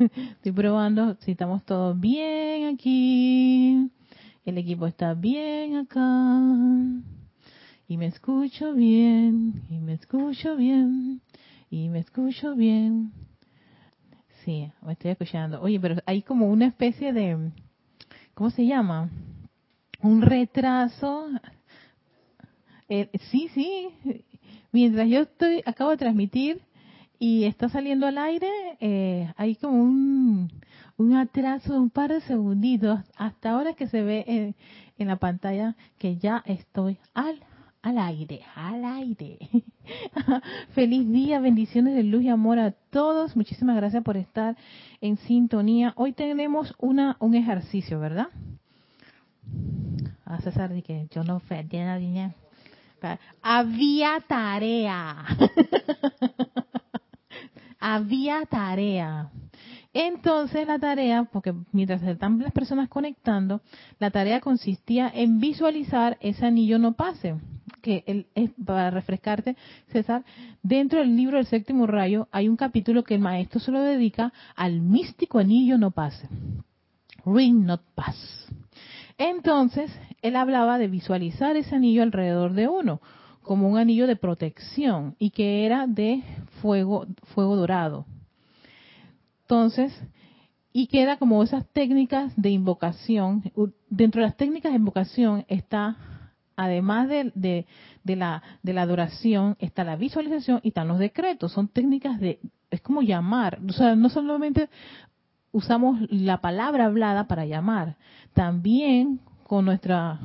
Estoy probando si estamos todos bien aquí. El equipo está bien acá. Y me escucho bien, y me escucho bien, y me escucho bien. Sí, me estoy escuchando. Oye, pero hay como una especie de, ¿cómo se llama? Un retraso. Eh, sí, sí. Mientras yo estoy, acabo de transmitir y está saliendo al aire, eh, hay como un, un atraso de un par de segunditos. Hasta ahora que se ve en, la pantalla que ya estoy al al aire, al aire. Feliz día, bendiciones de luz y amor a todos. Muchísimas gracias por estar en sintonía. Hoy tenemos una un ejercicio, ¿verdad? A César que yo no tiene Había tarea. Había tarea. Entonces la tarea, porque mientras están las personas conectando, la tarea consistía en visualizar ese anillo no pase que es para refrescarte, César, dentro del libro del séptimo rayo hay un capítulo que el maestro se lo dedica al místico anillo no pase. Ring not pass. Entonces, él hablaba de visualizar ese anillo alrededor de uno, como un anillo de protección, y que era de fuego, fuego dorado. Entonces, y que era como esas técnicas de invocación. Dentro de las técnicas de invocación está además de, la, de la adoración, está la visualización y están los decretos. Son técnicas de, es como llamar. O sea, no solamente usamos la palabra hablada para llamar, también con nuestro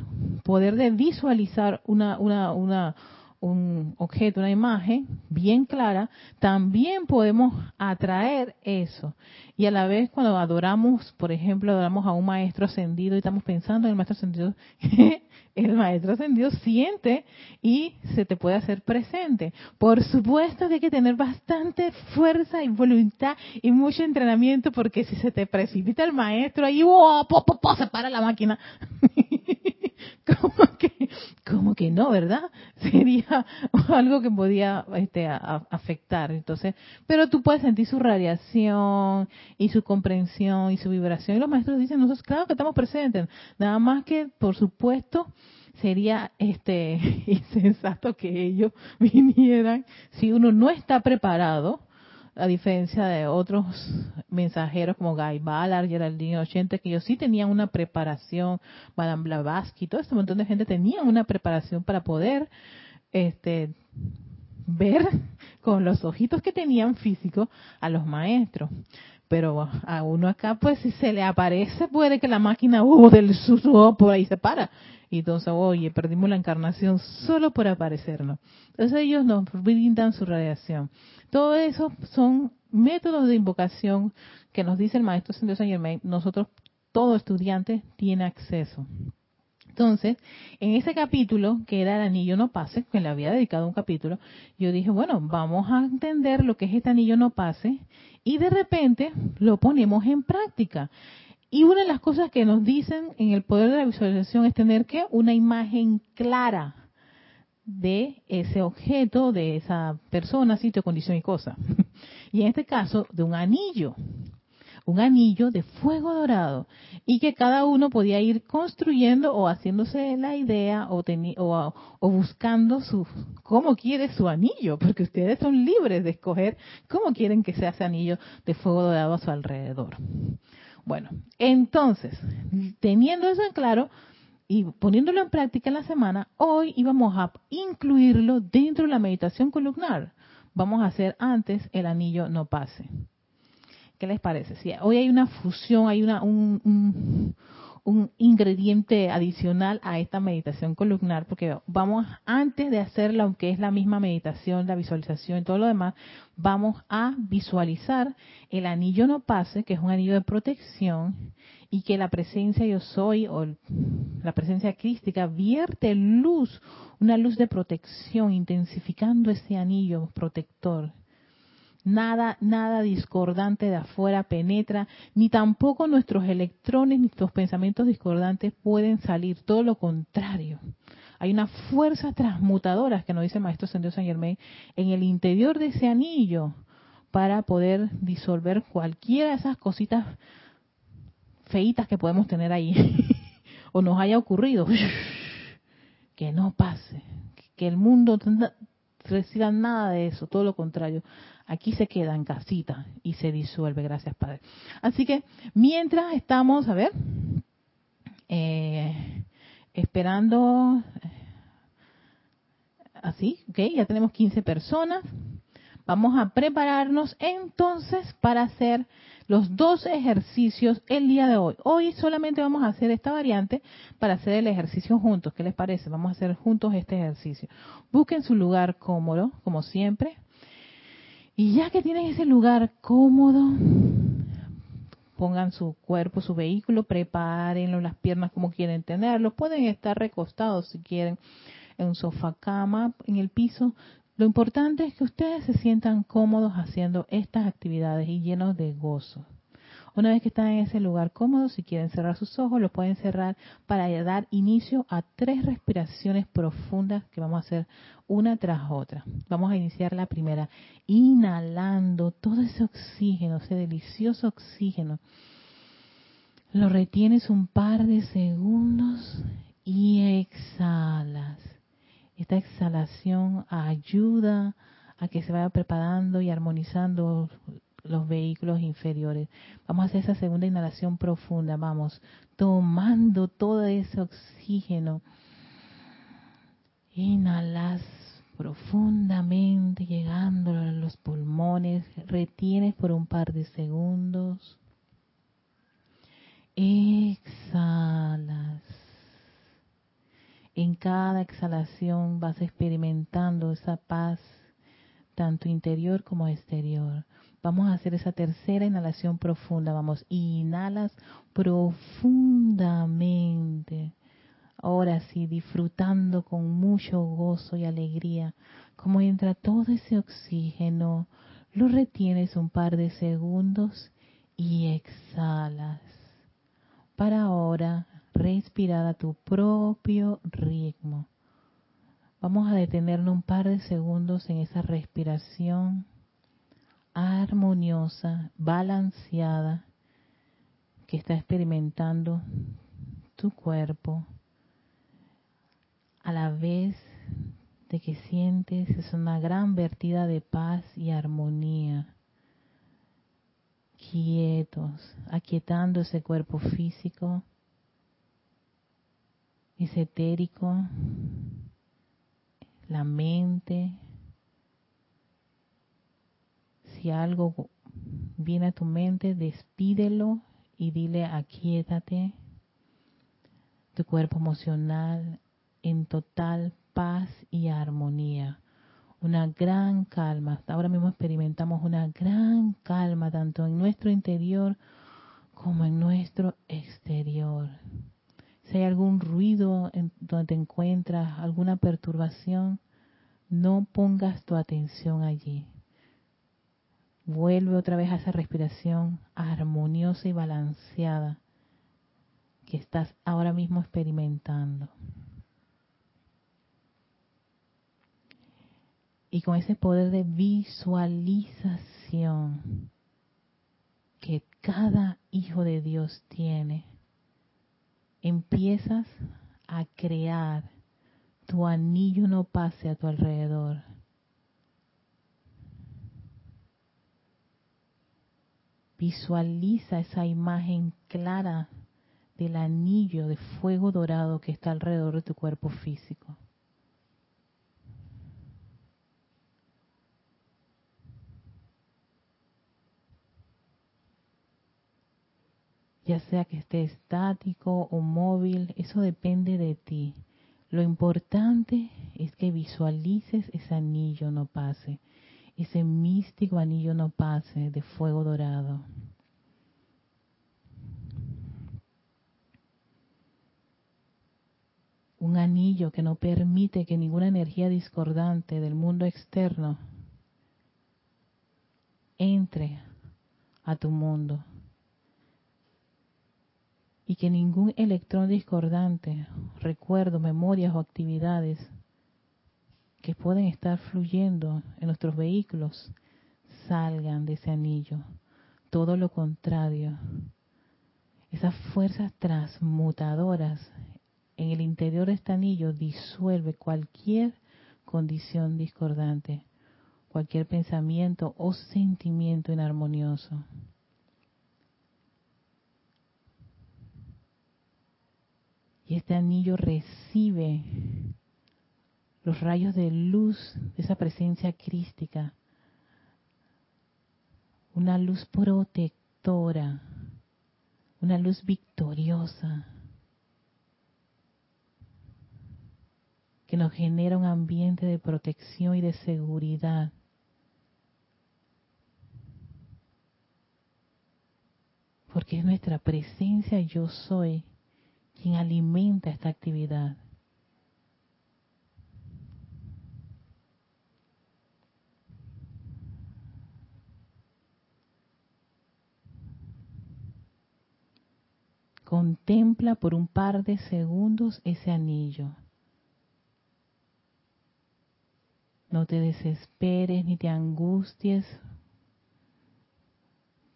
poder de visualizar una, una, una, un objeto, una imagen bien clara, también podemos atraer eso. Y a la vez cuando adoramos, por ejemplo, adoramos a un maestro ascendido y estamos pensando en el maestro ascendido, el maestro ascendido siente y se te puede hacer presente. Por supuesto que hay que tener bastante fuerza y voluntad y mucho entrenamiento porque si se te precipita el maestro ahí, ¡oh, se para la máquina. como que, como que no, ¿verdad? Sería algo que podía este, afectar. Entonces, pero tú puedes sentir su radiación y su comprensión y su vibración. Y los maestros dicen, nosotros claro que estamos presentes. Nada más que, por supuesto, sería este insensato que ellos vinieran si uno no está preparado a diferencia de otros mensajeros como Guy Ballard, Geraldine 80, que ellos sí tenían una preparación, Madame Blavatsky, todo este montón de gente tenía una preparación para poder este ver con los ojitos que tenían físicos a los maestros. Pero a uno acá, pues si se le aparece, puede que la máquina uh, del suso por ahí se para. Y entonces, oye, perdimos la encarnación solo por aparecernos. Entonces ellos nos brindan su radiación. Todo eso son métodos de invocación que nos dice el maestro Sendido Saint Germain. Nosotros, todo estudiante, tiene acceso. Entonces, en ese capítulo, que era el anillo no pase, que le había dedicado un capítulo, yo dije, bueno, vamos a entender lo que es este anillo no pase y de repente lo ponemos en práctica. Y una de las cosas que nos dicen en el poder de la visualización es tener que una imagen clara de ese objeto, de esa persona, sitio, condición y cosa. Y en este caso, de un anillo un anillo de fuego dorado y que cada uno podía ir construyendo o haciéndose la idea o, o, buscando su cómo quiere su anillo, porque ustedes son libres de escoger cómo quieren que sea ese anillo de fuego dorado a su alrededor. Bueno, entonces, teniendo eso en claro, y poniéndolo en práctica en la semana, hoy íbamos a incluirlo dentro de la meditación columnar. Vamos a hacer antes el anillo no pase. ¿Qué les parece? Si hoy hay una fusión, hay una, un, un, ingrediente adicional a esta meditación columnar, porque vamos, antes de hacerla, aunque es la misma meditación, la visualización y todo lo demás, vamos a visualizar el anillo no pase, que es un anillo de protección, y que la presencia yo soy, o la presencia crística, vierte luz, una luz de protección, intensificando ese anillo protector Nada, nada discordante de afuera penetra, ni tampoco nuestros electrones, ni nuestros pensamientos discordantes pueden salir, todo lo contrario. Hay una fuerza transmutadora, que nos dice el Maestro Sendido San Germain, en el interior de ese anillo, para poder disolver cualquiera de esas cositas feitas que podemos tener ahí o nos haya ocurrido. Que no pase, que el mundo reciba nada de eso, todo lo contrario. Aquí se queda en casita y se disuelve, gracias Padre. Así que mientras estamos, a ver, eh, esperando, así, ok, ya tenemos 15 personas. Vamos a prepararnos entonces para hacer los dos ejercicios el día de hoy. Hoy solamente vamos a hacer esta variante para hacer el ejercicio juntos. ¿Qué les parece? Vamos a hacer juntos este ejercicio. Busquen su lugar cómodo, como siempre. Y ya que tienen ese lugar cómodo, pongan su cuerpo, su vehículo, prepárenlo, las piernas como quieren tenerlo. Pueden estar recostados si quieren en un sofá cama, en el piso. Lo importante es que ustedes se sientan cómodos haciendo estas actividades y llenos de gozo. Una vez que están en ese lugar cómodo, si quieren cerrar sus ojos, lo pueden cerrar para dar inicio a tres respiraciones profundas que vamos a hacer una tras otra. Vamos a iniciar la primera, inhalando todo ese oxígeno, ese delicioso oxígeno. Lo retienes un par de segundos y exhalas. Esta exhalación ayuda a que se vaya preparando y armonizando los vehículos inferiores. Vamos a hacer esa segunda inhalación profunda. Vamos, tomando todo ese oxígeno. Inhalas profundamente, llegando a los pulmones. Retienes por un par de segundos. Exhalas. En cada exhalación vas experimentando esa paz, tanto interior como exterior. Vamos a hacer esa tercera inhalación profunda. Vamos, inhalas profundamente. Ahora sí, disfrutando con mucho gozo y alegría, como entra todo ese oxígeno, lo retienes un par de segundos y exhalas. Para ahora respirar a tu propio ritmo. Vamos a detenernos un par de segundos en esa respiración armoniosa, balanceada, que está experimentando tu cuerpo, a la vez de que sientes es una gran vertida de paz y armonía, quietos, aquietando ese cuerpo físico, ese etérico, la mente. Si algo viene a tu mente, despídelo y dile aquietate. Tu cuerpo emocional en total paz y armonía. Una gran calma. Ahora mismo experimentamos una gran calma tanto en nuestro interior como en nuestro exterior si hay algún ruido en donde te encuentras, alguna perturbación, no pongas tu atención allí. Vuelve otra vez a esa respiración armoniosa y balanceada que estás ahora mismo experimentando. Y con ese poder de visualización que cada hijo de Dios tiene, empiezas a crear, tu anillo no pase a tu alrededor. Visualiza esa imagen clara del anillo de fuego dorado que está alrededor de tu cuerpo físico. ya sea que esté estático o móvil, eso depende de ti. Lo importante es que visualices ese anillo no pase, ese místico anillo no pase de fuego dorado. Un anillo que no permite que ninguna energía discordante del mundo externo entre a tu mundo y que ningún electrón discordante, recuerdo, memorias o actividades que pueden estar fluyendo en nuestros vehículos salgan de ese anillo. Todo lo contrario. Esas fuerzas transmutadoras en el interior de este anillo disuelve cualquier condición discordante, cualquier pensamiento o sentimiento inarmonioso. Y este anillo recibe los rayos de luz de esa presencia crística, una luz protectora, una luz victoriosa, que nos genera un ambiente de protección y de seguridad. Porque es nuestra presencia yo soy quien alimenta esta actividad. Contempla por un par de segundos ese anillo. No te desesperes ni te angusties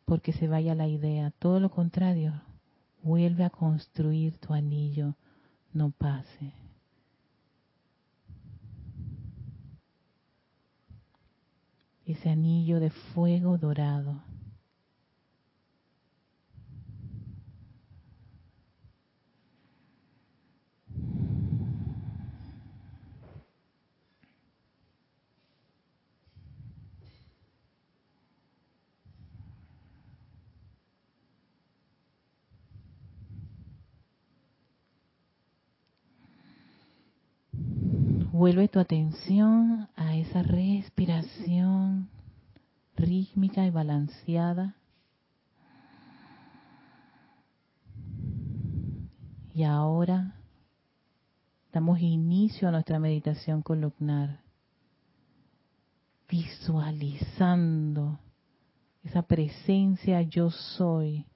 porque se vaya la idea. Todo lo contrario, vuelve a construir tu anillo, no pase. Ese anillo de fuego dorado. Vuelve tu atención a esa respiración rítmica y balanceada. Y ahora damos inicio a nuestra meditación columnar, visualizando esa presencia yo soy,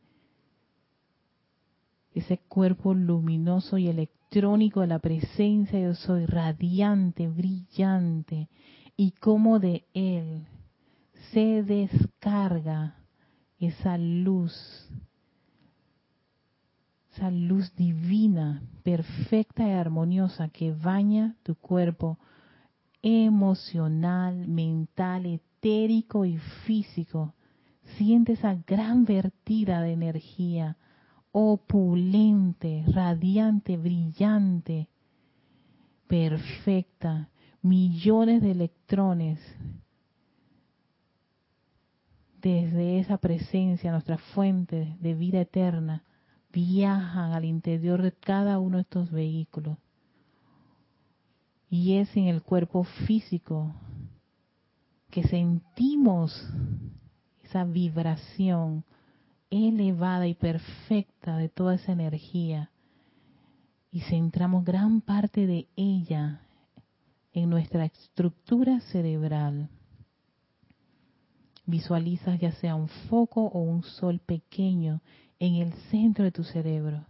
ese cuerpo luminoso y electrónico de la presencia yo soy, radiante, brillante, y como de él se descarga esa luz, esa luz divina, perfecta y armoniosa que baña tu cuerpo emocional, mental, etérico y físico. Siente esa gran vertida de energía opulente, radiante, brillante, perfecta, millones de electrones desde esa presencia, nuestra fuente de vida eterna, viajan al interior de cada uno de estos vehículos. Y es en el cuerpo físico que sentimos esa vibración elevada y perfecta de toda esa energía y centramos gran parte de ella en nuestra estructura cerebral. Visualizas ya sea un foco o un sol pequeño en el centro de tu cerebro,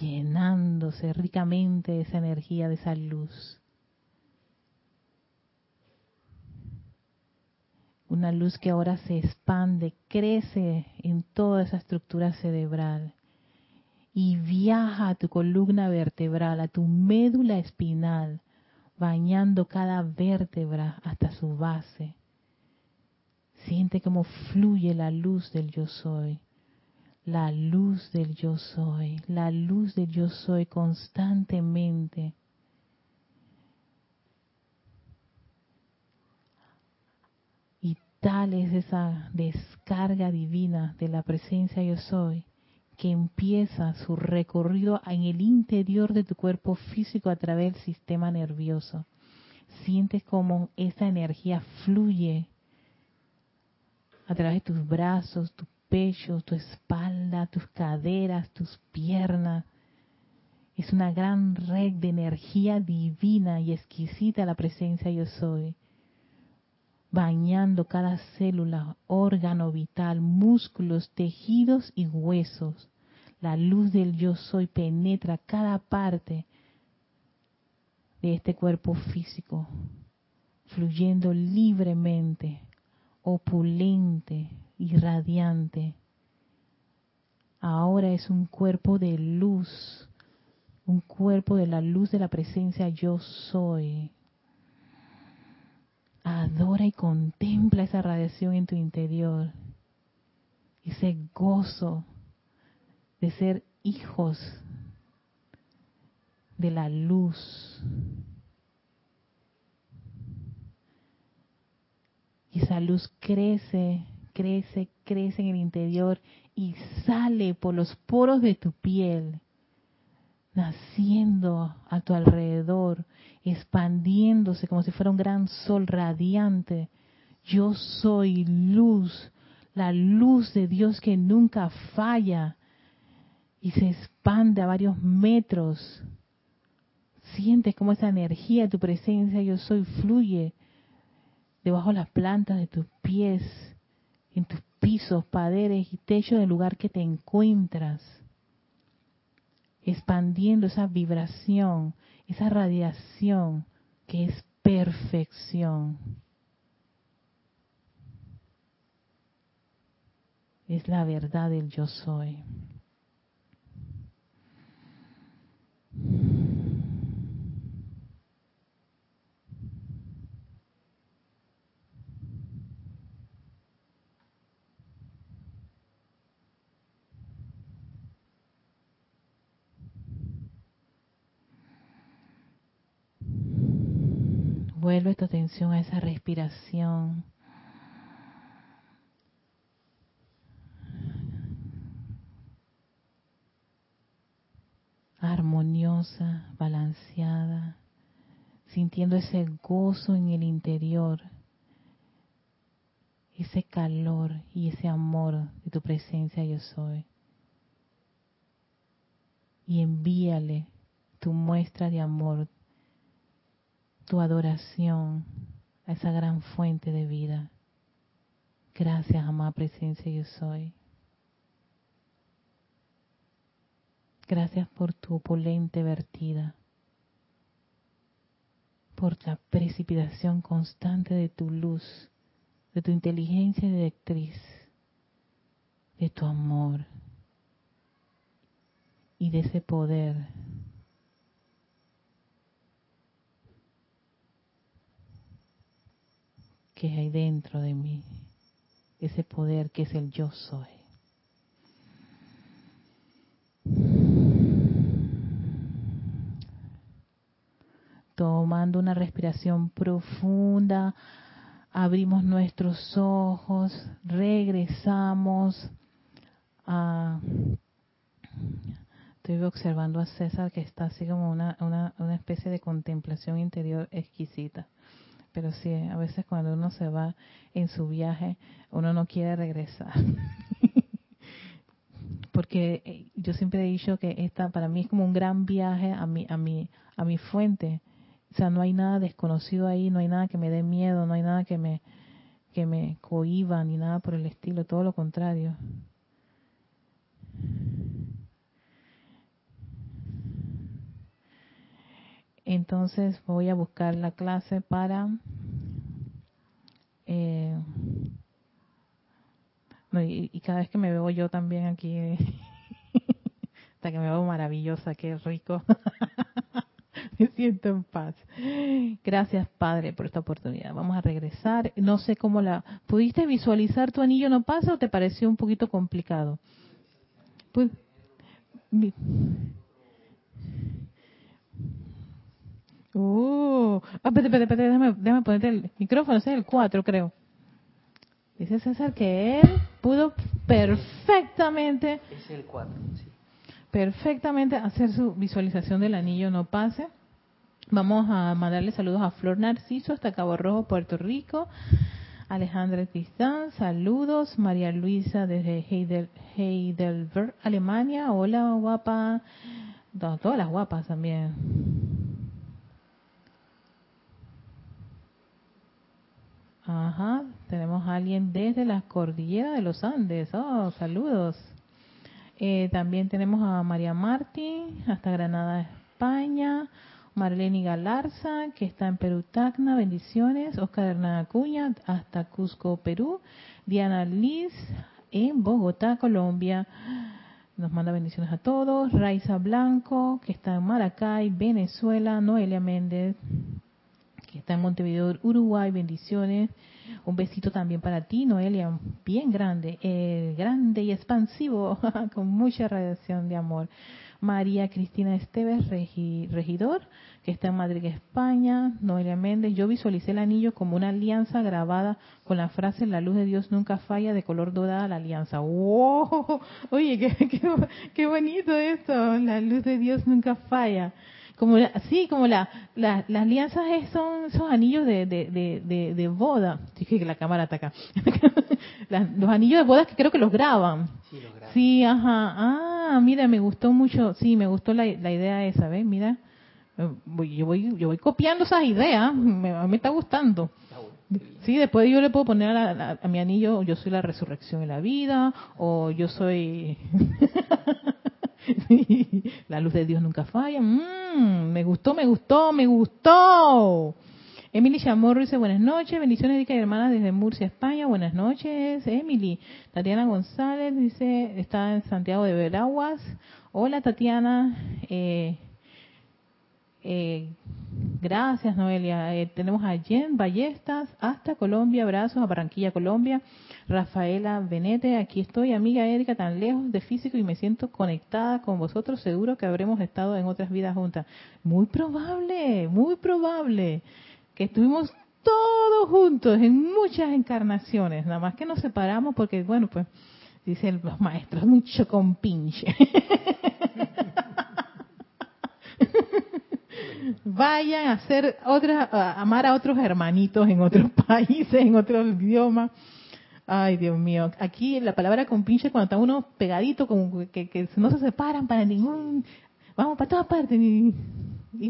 llenándose ricamente de esa energía, de esa luz. Una luz que ahora se expande, crece en toda esa estructura cerebral y viaja a tu columna vertebral, a tu médula espinal, bañando cada vértebra hasta su base. Siente cómo fluye la luz del yo soy, la luz del yo soy, la luz del yo soy constantemente tal es esa descarga divina de la presencia yo soy que empieza su recorrido en el interior de tu cuerpo físico a través del sistema nervioso. Sientes como esa energía fluye a través de tus brazos, tu pecho, tu espalda, tus caderas, tus piernas. Es una gran red de energía divina y exquisita la presencia yo soy bañando cada célula, órgano vital, músculos, tejidos y huesos. La luz del yo soy penetra cada parte de este cuerpo físico, fluyendo libremente, opulente y radiante. Ahora es un cuerpo de luz, un cuerpo de la luz de la presencia yo soy. Adora y contempla esa radiación en tu interior, ese gozo de ser hijos de la luz. Y esa luz crece, crece, crece en el interior y sale por los poros de tu piel, naciendo a tu alrededor, expandiéndose como si fuera un gran sol radiante. Yo soy luz, la luz de Dios que nunca falla y se expande a varios metros. Sientes como esa energía de tu presencia, yo soy, fluye debajo de las plantas de tus pies, en tus pisos, paredes y techo del lugar que te encuentras, expandiendo esa vibración, esa radiación que es perfección. Es la verdad del yo soy. Vuelve tu atención a esa respiración. armoniosa, balanceada, sintiendo ese gozo en el interior, ese calor y ese amor de tu presencia yo soy. Y envíale tu muestra de amor, tu adoración a esa gran fuente de vida. Gracias, amada presencia yo soy. Gracias por tu opulente vertida, por la precipitación constante de tu luz, de tu inteligencia directriz, de tu amor y de ese poder que hay dentro de mí, ese poder que es el yo soy. Tomando una respiración profunda, abrimos nuestros ojos, regresamos a... Estoy observando a César que está así como una, una, una especie de contemplación interior exquisita pero sí, a veces cuando uno se va en su viaje, uno no quiere regresar. Porque eh, yo siempre he dicho que esta para mí es como un gran viaje a mi a mi a mi fuente. O sea, no hay nada desconocido ahí, no hay nada que me dé miedo, no hay nada que me que me cohiba ni nada por el estilo, todo lo contrario. Entonces voy a buscar la clase para... Eh, y, cada vez que me veo yo también aquí, hasta que me veo maravillosa, qué rico. me siento en paz. Gracias, Padre, por esta oportunidad. Vamos a regresar. No sé cómo la... ¿Pudiste visualizar tu anillo no pasa o te pareció un poquito complicado? Pues, Uh, ah, espérate, espérate, espérate, déjame, déjame ponerte el micrófono, ese es el 4 creo. Dice César que él pudo perfectamente, es el 4, sí. perfectamente hacer su visualización del anillo no pase. Vamos a mandarle saludos a Flor Narciso hasta Cabo Rojo, Puerto Rico. Alejandra Tristán, saludos. María Luisa desde Heidelberg, Alemania. Hola, guapa. todas las guapas también. Ajá, tenemos a alguien desde la cordillera de los Andes. Oh, saludos. Eh, también tenemos a María Martín, hasta Granada, España. Marlene Galarza, que está en Perú, Tacna, bendiciones. Oscar Hernán Acuña, hasta Cusco, Perú. Diana Liz, en Bogotá, Colombia. Nos manda bendiciones a todos. Raiza Blanco, que está en Maracay, Venezuela. Noelia Méndez, está en Montevideo, Uruguay, bendiciones. Un besito también para ti, Noelia, bien grande, eh, grande y expansivo, con mucha radiación de amor. María Cristina Esteves, regidor, que está en Madrid, España. Noelia Méndez, yo visualicé el anillo como una alianza grabada con la frase La luz de Dios nunca falla, de color dorada la alianza. ¡Wow! Oye, qué, qué bonito esto, la luz de Dios nunca falla como sí, como la, las alianzas son esos anillos de, de, de, de, boda. Dije que la cámara está acá. los anillos de boda que creo que los graban. Sí, los graban. Sí, ajá. Ah, mira, me gustó mucho. Sí, me gustó la, la idea esa, ¿ves? Mira, yo voy, yo voy copiando esas ideas. Me, me está gustando. Sí, después yo le puedo poner a, a, mi anillo, yo soy la resurrección y la vida, o yo soy la luz de Dios nunca falla. Mm, me gustó, me gustó, me gustó. Emily Chamorro dice buenas noches, bendiciones y hermanas desde Murcia, España. Buenas noches, Emily. Tatiana González dice está en Santiago de Veraguas. Hola Tatiana. Eh, eh, gracias Noelia. Eh, tenemos a Jen Ballestas hasta Colombia. Abrazos a Barranquilla, Colombia. Rafaela Benete, aquí estoy, amiga Erika, tan lejos de físico y me siento conectada con vosotros, seguro que habremos estado en otras vidas juntas. Muy probable, muy probable que estuvimos todos juntos en muchas encarnaciones, nada más que nos separamos porque, bueno, pues, dicen los maestros, mucho con pinche. Vayan a hacer otras, a amar a otros hermanitos en otros países, en otros idiomas Ay, Dios mío. Aquí la palabra compinche cuando está uno pegadito, como que, no se separan para ningún... Vamos para todas partes y,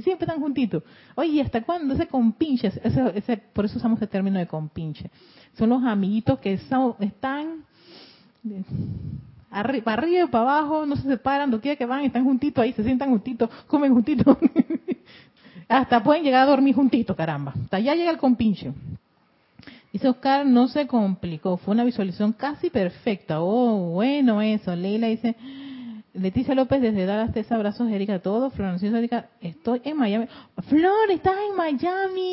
siempre están juntitos. Oye, ¿hasta cuándo ese compinche? Ese, por eso usamos el término de compinche. Son los amiguitos que están para arriba y para abajo, no se separan, lo quiera que van, están juntitos ahí, se sientan juntitos, comen juntitos. Hasta pueden llegar a dormir juntitos, caramba. Hasta allá llega el compinche. Dice Oscar, no se complicó, fue una visualización casi perfecta. Oh, bueno eso. Leila dice, Leticia López desde Dallas, te abrazos, Erika, todo. Florencia Erika, estoy en Miami. Flor, estás en Miami.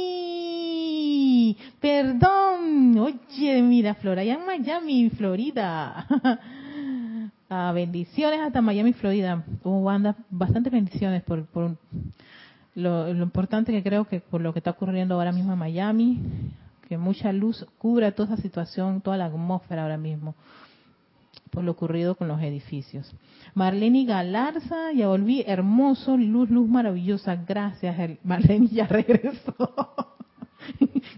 Perdón. Oye, mira, Flor, allá en Miami, Florida. ah, bendiciones hasta Miami, Florida. Hubo banda, bastantes bendiciones por, por lo importante que creo que por lo que está ocurriendo ahora mismo en Miami que mucha luz cubra toda esa situación, toda la atmósfera ahora mismo, por lo ocurrido con los edificios. Marlene Galarza, ya volví, hermoso, luz, luz maravillosa, gracias, Marlene ya regresó.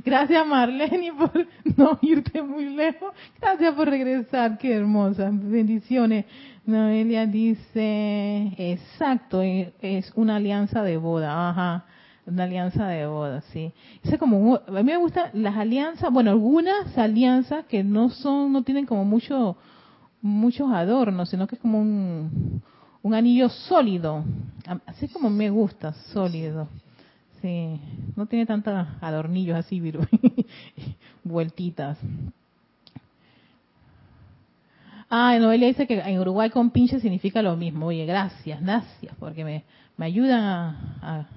Gracias Marlene por no irte muy lejos. Gracias por regresar, qué hermosa. Bendiciones. Noelia dice, exacto, es una alianza de boda. Ajá. Una alianza de boda, sí. Es como, a mí me gustan las alianzas, bueno, algunas alianzas que no son, no tienen como mucho, muchos adornos, sino que es como un, un anillo sólido. Así como me gusta, sólido. Sí, no tiene tantos adornillos así, vueltitas. Ah, Noelia dice que en Uruguay con pinche significa lo mismo. Oye, gracias, gracias, porque me, me ayudan a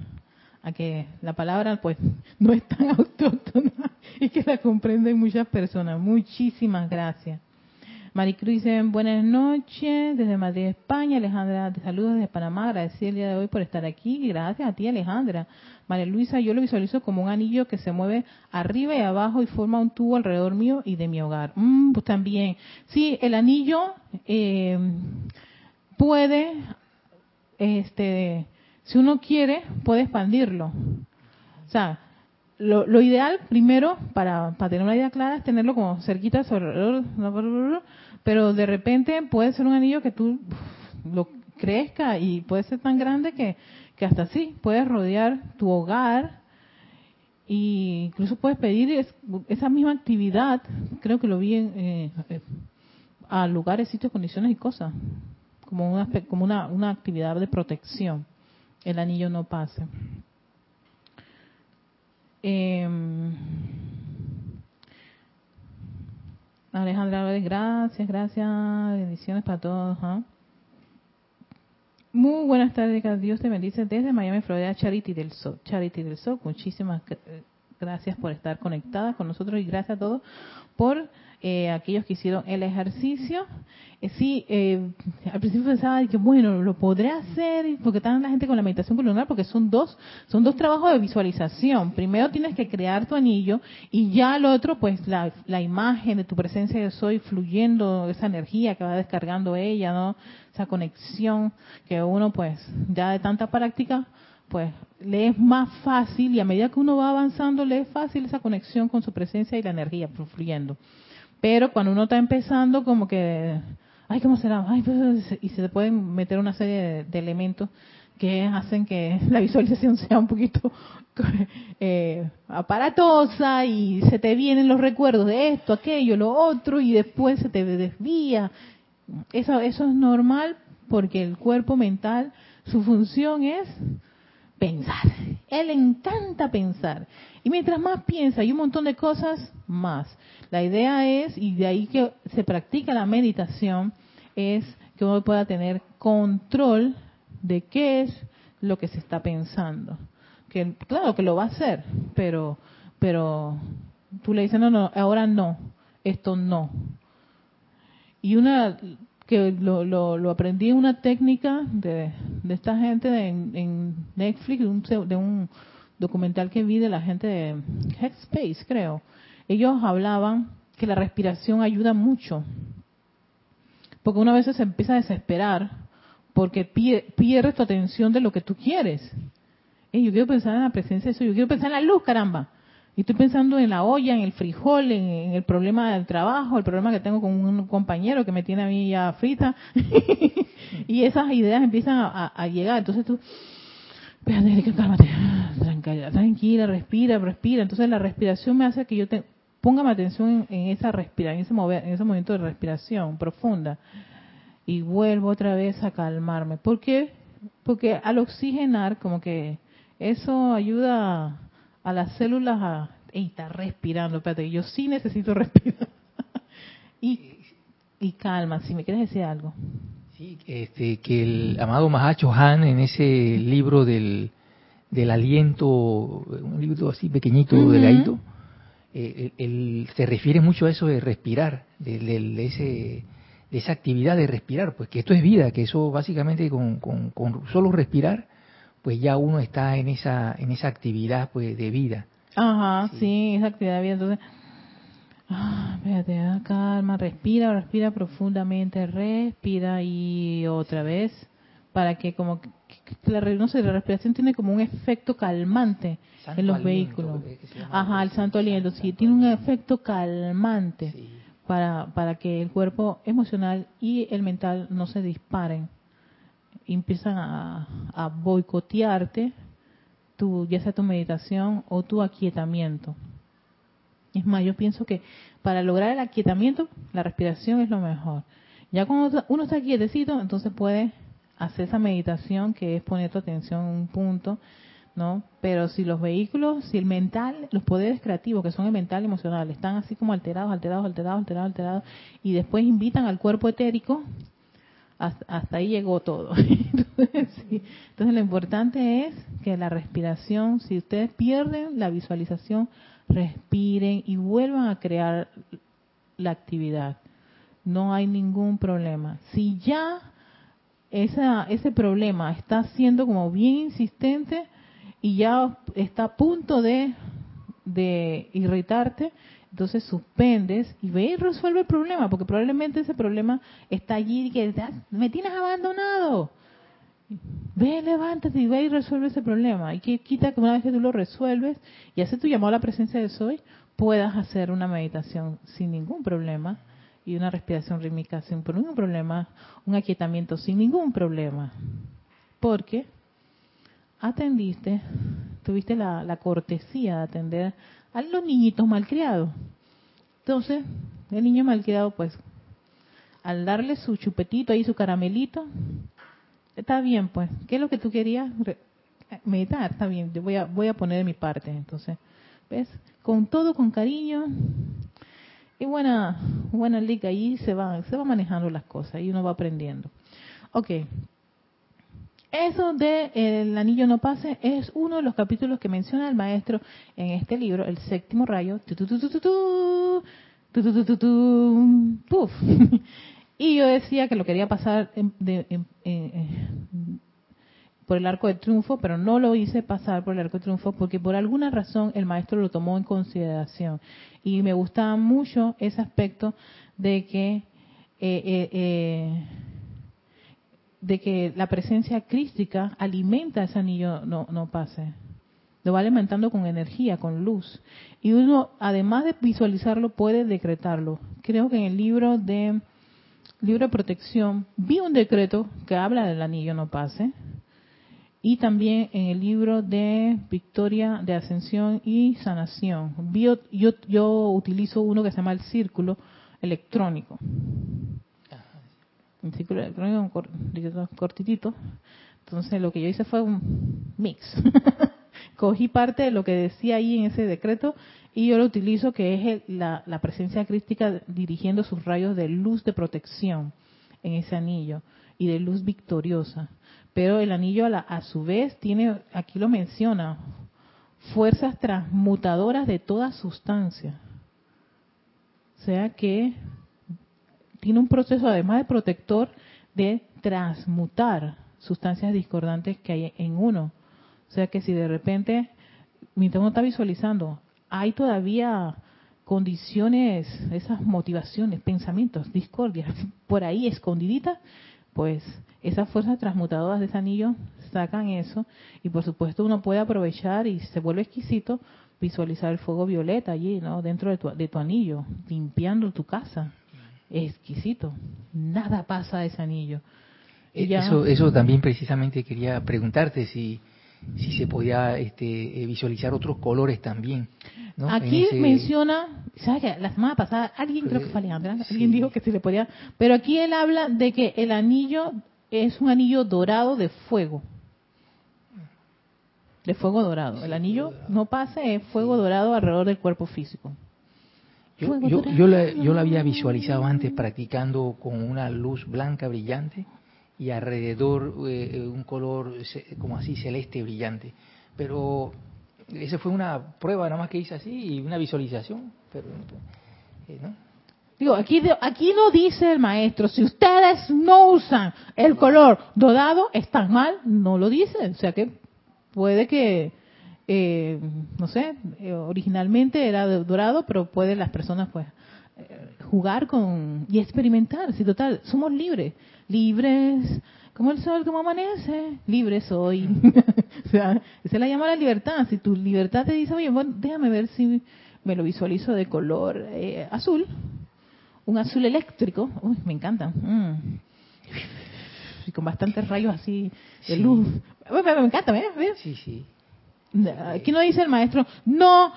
que la palabra pues no es tan autóctona y que la comprenden muchas personas. Muchísimas gracias. Maricruz dice, buenas noches desde Madrid, España. Alejandra, te saludos desde Panamá. Agradecida el día de hoy por estar aquí. Gracias a ti, Alejandra. María Luisa, yo lo visualizo como un anillo que se mueve arriba y abajo y forma un tubo alrededor mío y de mi hogar. Mm, pues también. Sí, el anillo eh, puede este si uno quiere, puede expandirlo. O sea, lo, ideal primero, para, para, tener una idea clara, es tenerlo como cerquita. Pero de repente puede ser un anillo que tú lo crezca y puede ser tan grande que, que hasta así puedes rodear tu hogar e incluso puedes pedir esa misma actividad, creo que lo vi en, eh, a lugares, sitios, condiciones y cosas, como una, como una, una actividad de protección el anillo no pase. Em, Alejandra, gracias, gracias, bendiciones para todos. ¿ah? Muy buenas tardes, Dios te bendice desde Miami, Florida, Charity del Sol. Charity del Sol, muchísimas gracias por estar conectada con nosotros y gracias a todos por eh, aquellos que hicieron el ejercicio. Eh, sí, eh, al principio pensaba que bueno, lo podré hacer porque están la gente con la meditación columnar porque son dos, son dos trabajos de visualización. Primero tienes que crear tu anillo y ya lo otro, pues la, la imagen de tu presencia de soy fluyendo, esa energía que va descargando ella, ¿no? Esa conexión que uno, pues, ya de tanta práctica, pues le es más fácil y a medida que uno va avanzando le es fácil esa conexión con su presencia y la energía fluyendo. Pero cuando uno está empezando, como que, ay, ¿cómo será? Ay, pues, y se pueden meter una serie de, elementos que hacen que la visualización sea un poquito eh, aparatosa y se te vienen los recuerdos de esto, aquello, lo otro y después se te desvía. Eso, eso es normal porque el cuerpo mental, su función es pensar. Él encanta pensar. Y mientras más piensa y un montón de cosas, más. La idea es, y de ahí que se practica la meditación, es que uno pueda tener control de qué es lo que se está pensando. Que claro que lo va a hacer, pero pero tú le dices, no, no, ahora no, esto no. Y una que lo, lo, aprendí en una técnica de, de esta gente en, Netflix, de un, de un documental que vi de la gente de Headspace, creo ellos hablaban que la respiración ayuda mucho. Porque una vez se empieza a desesperar porque pierdes tu atención de lo que tú quieres. yo quiero pensar en la presencia de eso, yo quiero pensar en la luz, caramba. Y estoy pensando en la olla, en el frijol, en, el problema del trabajo, el problema que tengo con un compañero que me tiene a mí ya frita. y esas ideas empiezan a, llegar. Entonces tú, espérate, cálmate, tranquila, tranquila, respira, respira. Entonces la respiración me hace que yo te, póngame atención en, esa respira, en ese momento de respiración profunda y vuelvo otra vez a calmarme. ¿Por qué? Porque al oxigenar, como que eso ayuda a las células a, ¡Ey, está respirando! Espérate, yo sí necesito respirar. y, y calma, si me quieres decir algo. Sí, este, que el amado Mahacho Han en ese libro del, del aliento, un libro así pequeñito, de delgadito, eh, él, se refiere mucho a eso de respirar, de, ese, de esa actividad de respirar, pues que esto es vida, que eso básicamente con, con, solo respirar, pues ya uno está en esa, en esa actividad pues de vida. Ajá, sí, esa actividad de vida. Entonces, ah, espérate, ah, calma, respira, respira profundamente, respira y otra vez, para que como la, no sé, la respiración tiene como un efecto calmante en los vehículos. Ajá, el santo aliento, sí, tiene un efecto calmante para, para que el cuerpo emocional y el mental no se disparen. empiezan a, a boicotearte, tu, ya sea tu meditación o tu aquietamiento. Es más, yo pienso que para lograr el aquietamiento, la respiración es lo mejor. Ya cuando uno está quietecito, entonces puede hacer esa meditación que es poner tu atención en un punto ¿no? Pero si los vehículos, si el mental, los poderes creativos, que son el mental y emocional, están así como alterados, alterados, alterados, alterados, alterados, y después invitan al cuerpo etérico, hasta, ahí llegó todo. Entonces, lo importante es que la respiración, si ustedes pierden la visualización, respiren y vuelvan a crear la actividad. No hay ningún problema. Si ya esa, ese problema está siendo como bien insistente, y ya está a punto de, de irritarte, entonces suspendes y ve y resuelve el problema, porque probablemente ese problema está allí y que me tienes abandonado. Ve, levántate y ve y resuelve ese problema. Y que quita que una vez que tú lo resuelves y haces tu llamado a la presencia de Soy, puedas hacer una meditación sin ningún problema y una respiración rítmica sin ningún problema, un aquietamiento sin ningún problema. Porque atendiste, tuviste la, cortesía de atender a los niñitos malcriados. Entonces, el niño malcriado, pues, al darle su chupetito ahí, su caramelito, está bien, pues, ¿qué es lo que tú querías? Meditar, está bien, voy a, voy a poner mi parte. Entonces, ¿ves? Con todo, con cariño. Y buena, buena liga, ahí se va, se va manejando las cosas y uno va aprendiendo. Ok. Eso de el anillo no pase es uno de los capítulos que menciona el maestro en este libro, el séptimo rayo. Y yo decía que lo quería pasar por el arco de triunfo, pero no lo hice pasar por el arco de triunfo porque por alguna razón el maestro lo tomó en consideración. Y me gustaba mucho ese aspecto de que, eh, eh, eh, de que la presencia crística alimenta ese anillo no, no pase. Lo va alimentando con energía, con luz. Y uno, además de visualizarlo, puede decretarlo. Creo que en el libro de libro de protección, vi un decreto que habla del anillo no pase. Y también en el libro de Victoria de Ascensión y Sanación. yo, yo utilizo uno que se llama el círculo electrónico. Un círculo electrónico cortitito. Entonces lo que yo hice fue un mix. Cogí parte de lo que decía ahí en ese decreto y yo lo utilizo que es la, presencia crística dirigiendo sus rayos de luz de protección en ese anillo y de luz victoriosa. Pero el anillo a, a su vez tiene, aquí lo menciona, fuerzas transmutadoras de toda sustancia. O sea que tiene un proceso además de protector de transmutar sustancias discordantes que hay en uno. O sea que si de repente, mientras uno está visualizando, hay todavía condiciones, esas motivaciones, pensamientos, discordias, por ahí escondiditas, pues esas fuerzas transmutadoras de ese anillo sacan eso y por supuesto uno puede aprovechar y se vuelve exquisito visualizar el fuego violeta allí, ¿no? Dentro de tu, de tu anillo, limpiando tu casa. exquisito. Nada pasa a ese anillo. Eh, eso, eso también precisamente quería preguntarte si si se podía este, eh, visualizar otros colores también. Aquí menciona, ¿sabes qué? La semana pasada alguien, creo que fue Alejandra, alguien dijo que se le podía, pero aquí él habla de que el anillo es un anillo dorado de fuego. De fuego dorado. El anillo no pase, es fuego dorado alrededor del cuerpo físico. Yo, yo, yo, yo lo había visualizado antes practicando con una luz blanca brillante y alrededor eh, eh, un color como así celeste brillante. Pero esa fue una prueba nada más que hice así y una visualización, pero eh, ¿no? Digo, aquí, aquí no dice el maestro, si ustedes no usan el color dorado, están mal, no lo dice. O sea que puede que, no sé, originalmente era dorado, pero puede las personas pues jugar con y experimentar. Si total, somos libres libres, como el sol, como amanece, libre soy. o sea, se la llama la libertad. Si tu libertad te dice, oye, bueno, déjame ver si me lo visualizo de color eh, azul, un azul eléctrico, uy, me encanta. Mm. Y con bastantes rayos así de luz. Me, encanta, ¿ves? Sí, sí. Aquí no dice el maestro, no,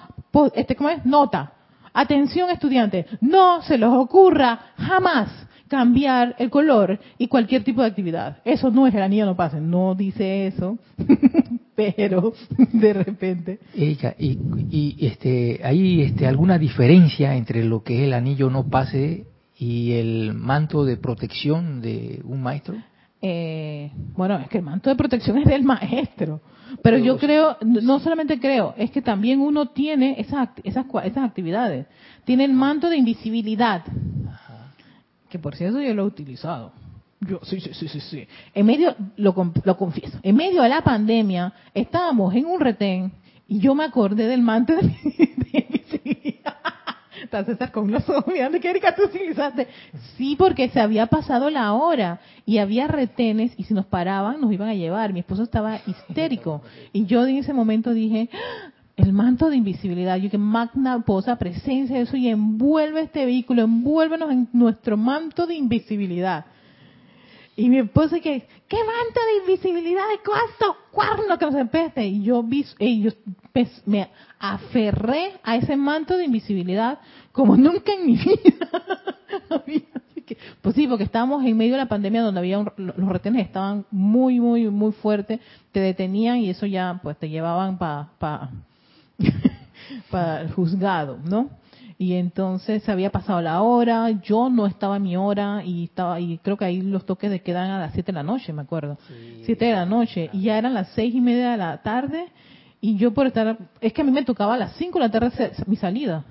este, ¿cómo es? Nota. Atención estudiante, no se les ocurra jamás cambiar el color y cualquier tipo de actividad. Eso no es el anillo no pase, no dice eso, pero de repente. Erika, y, y, este, ¿hay este, alguna diferencia entre lo que es el anillo no pase y el manto de protección de un maestro? Eh, bueno, es que el manto de protección es del maestro. Pero yo creo, no solamente creo, es que también uno tiene esas, esas, esas actividades. Tiene el manto de invisibilidad que por cierto yo lo he utilizado. Yo, sí, sí, sí, sí, sí. En medio, lo, lo confieso, en medio de la pandemia estábamos en un retén y yo me acordé del manto de, César con los ojos mirando que Erika tú utilizaste. Sí, porque se había pasado la hora y había retenes y si nos paraban nos iban a llevar. Mi esposo estaba histérico y yo en ese momento dije, el manto de invisibilidad. Yo que magna posa presencia de eso y envuelve este vehículo, envuélvenos en nuestro manto de invisibilidad. Y mi esposa que, ¿qué manto de invisibilidad? ¿De cuántos cuernos que nos empeste? Y yo, me aferré a ese manto de invisibilidad como nunca en mi vida. pues sí, porque estábamos en medio de la pandemia donde había los retenes estaban muy, muy, muy fuertes, te detenían y eso ya pues te llevaban para pa, para el juzgado, ¿no? Y entonces se había pasado la hora, yo no estaba en mi hora y estaba y creo que ahí los toques de quedan a las 7 de la noche, me acuerdo. 7 de la noche y ya eran las seis y media de la tarde y yo por estar, es que a mí me tocaba a las 5 de la tarde mi salida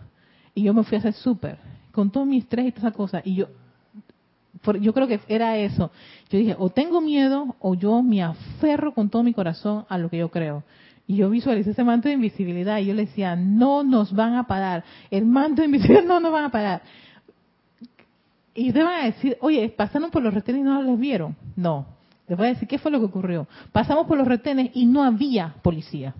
y yo me fui a hacer súper con todo mi estrés y todas esas cosas y yo yo creo que era eso. Yo dije, o tengo miedo o yo me aferro con todo mi corazón a lo que yo creo. Y yo visualicé ese manto de invisibilidad y yo le decía, no nos van a parar. El manto de invisibilidad no nos van a parar. Y ustedes van a decir, oye, pasaron por los retenes y no les vieron. No. Les voy a decir qué fue lo que ocurrió. Pasamos por los retenes y no había policía.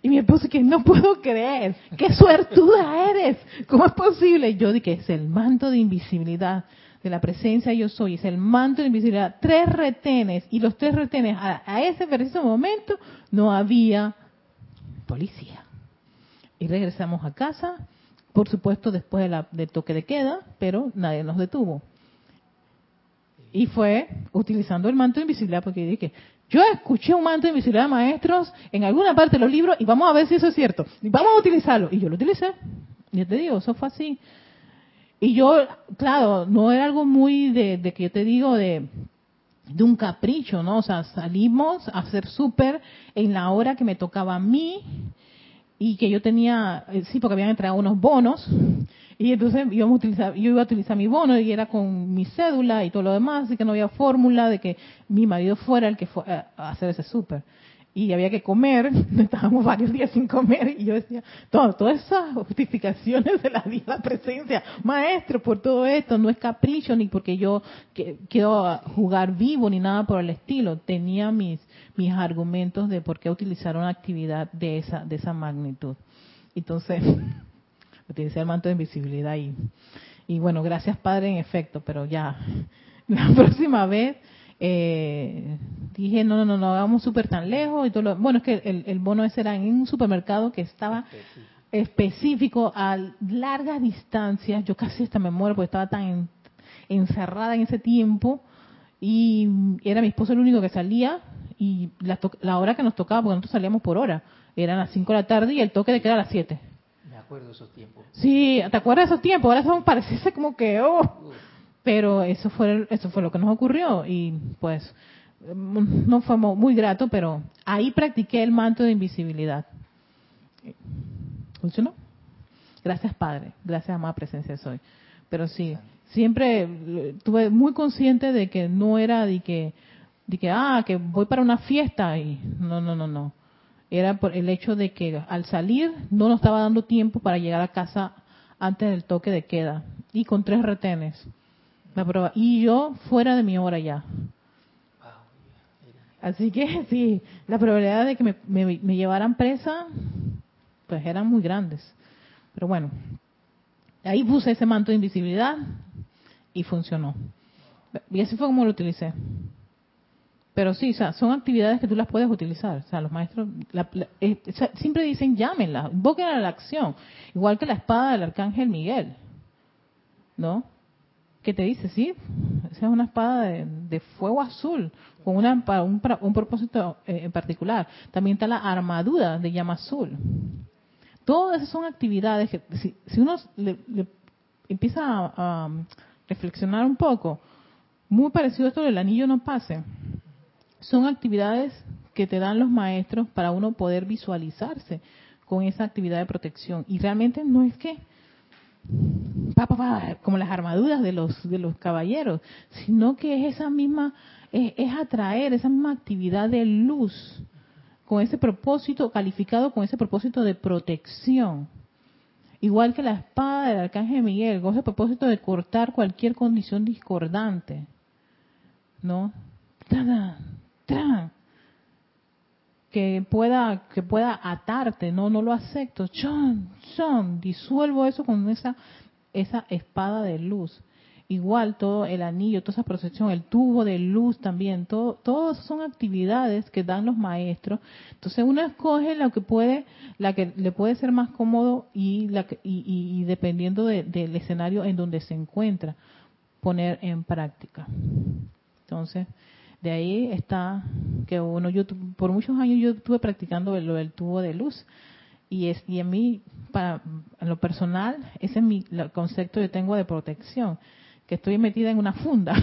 Y mi esposo que no puedo creer, qué suertuda eres, ¿cómo es posible? Yo dije, es el manto de invisibilidad de la presencia yo soy, es el manto de invisibilidad, tres retenes, y los tres retenes a, ese preciso momento no había policía. Y regresamos a casa, por supuesto después de del toque de queda, pero nadie nos detuvo. Y fue utilizando el manto de invisibilidad, porque dije, yo escuché un manto de invisibilidad de maestros en alguna parte de los libros y vamos a ver si eso es cierto. Vamos a utilizarlo. Y yo lo utilicé. Ya te digo, eso fue así. Y yo, claro, no era algo muy de, que yo te digo de, de un capricho, ¿no? O sea, salimos a hacer súper en la hora que me tocaba a mí y que yo tenía, eh, sí, porque habían entregado unos bonos y entonces utilizar, yo iba a utilizar mi bono y era con mi cédula y todo lo demás, así que no había fórmula de que mi marido fuera el que fue a hacer ese súper. Y había que comer, estábamos varios días sin comer y yo decía, todas esas justificaciones de la vida presencia, maestro, por todo esto, no es capricho ni porque yo quiero jugar vivo ni nada por el estilo, tenía mis, mis argumentos de por qué utilizar una actividad de esa, de esa magnitud. Entonces, utilicé el manto de invisibilidad y, y bueno, gracias Padre en efecto, pero ya la próxima vez eh, dije, no, no, no, no hagamos súper tan lejos y todo lo, bueno, es que el, el, bono ese era en un supermercado que estaba específico a largas distancias, yo casi hasta me muero porque estaba tan encerrada en ese tiempo y era mi esposo el único que salía y la, la hora que nos tocaba, porque nosotros salíamos por hora, eran las 5 de la tarde y el toque de queda a las 7 acuerdo de esos tiempos. Sí, ¿te acuerdas de esos tiempos? Ahora son, parece como que, oh. Pero eso fue, eso fue lo que nos ocurrió y pues no fue muy grato, pero ahí practiqué el manto de invisibilidad. ¿Funcionó? Gracias Padre, gracias amada presencia soy. Pero sí, siempre eh, tuve muy consciente de que no era de que, de que, ah, que voy para una fiesta y no, no, no, no era por el hecho de que al salir no nos estaba dando tiempo para llegar a casa antes del toque de queda y con tres retenes. Y yo fuera de mi hora ya. Así que sí, la probabilidad de que me, me, llevaran presa, pues eran muy grandes. Pero bueno, ahí puse ese manto de invisibilidad y funcionó. Y así fue como lo utilicé. Pero sí, o sea, son actividades que tú las puedes utilizar. O sea, los maestros eh, siempre dicen llámenla, invoquen a la acción. Igual que la espada del arcángel Miguel. ¿No? Que te dice, sí, esa es una espada de, fuego azul, con una, para un, propósito eh, en particular. También está la armadura de llama azul. Todas esas son actividades que, si, uno le, empieza a, a reflexionar un poco, muy parecido a esto del anillo no pase son actividades que te dan los maestros para uno poder visualizarse con esa actividad de protección. Y realmente no es que como las armaduras de los de los caballeros, sino que es esa misma es, es atraer esa misma actividad de luz con ese propósito calificado con ese propósito de protección. Igual que la espada del arcángel Miguel, con ese propósito de cortar cualquier condición discordante. ¿No? Que pueda que pueda atarte no no lo acepto. John John disuelvo eso con esa esa espada de luz. Igual todo el anillo toda esa protección el tubo de luz también todo todas son actividades que dan los maestros. Entonces uno escoge la que puede la que le puede ser más cómodo y la y, dependiendo del escenario en donde se encuentra poner en práctica. Entonces de ahí está que uno, yo por muchos años yo estuve practicando lo del tubo de luz y es y en mí para en lo personal ese es mi concepto que tengo de protección que estoy metida en una funda.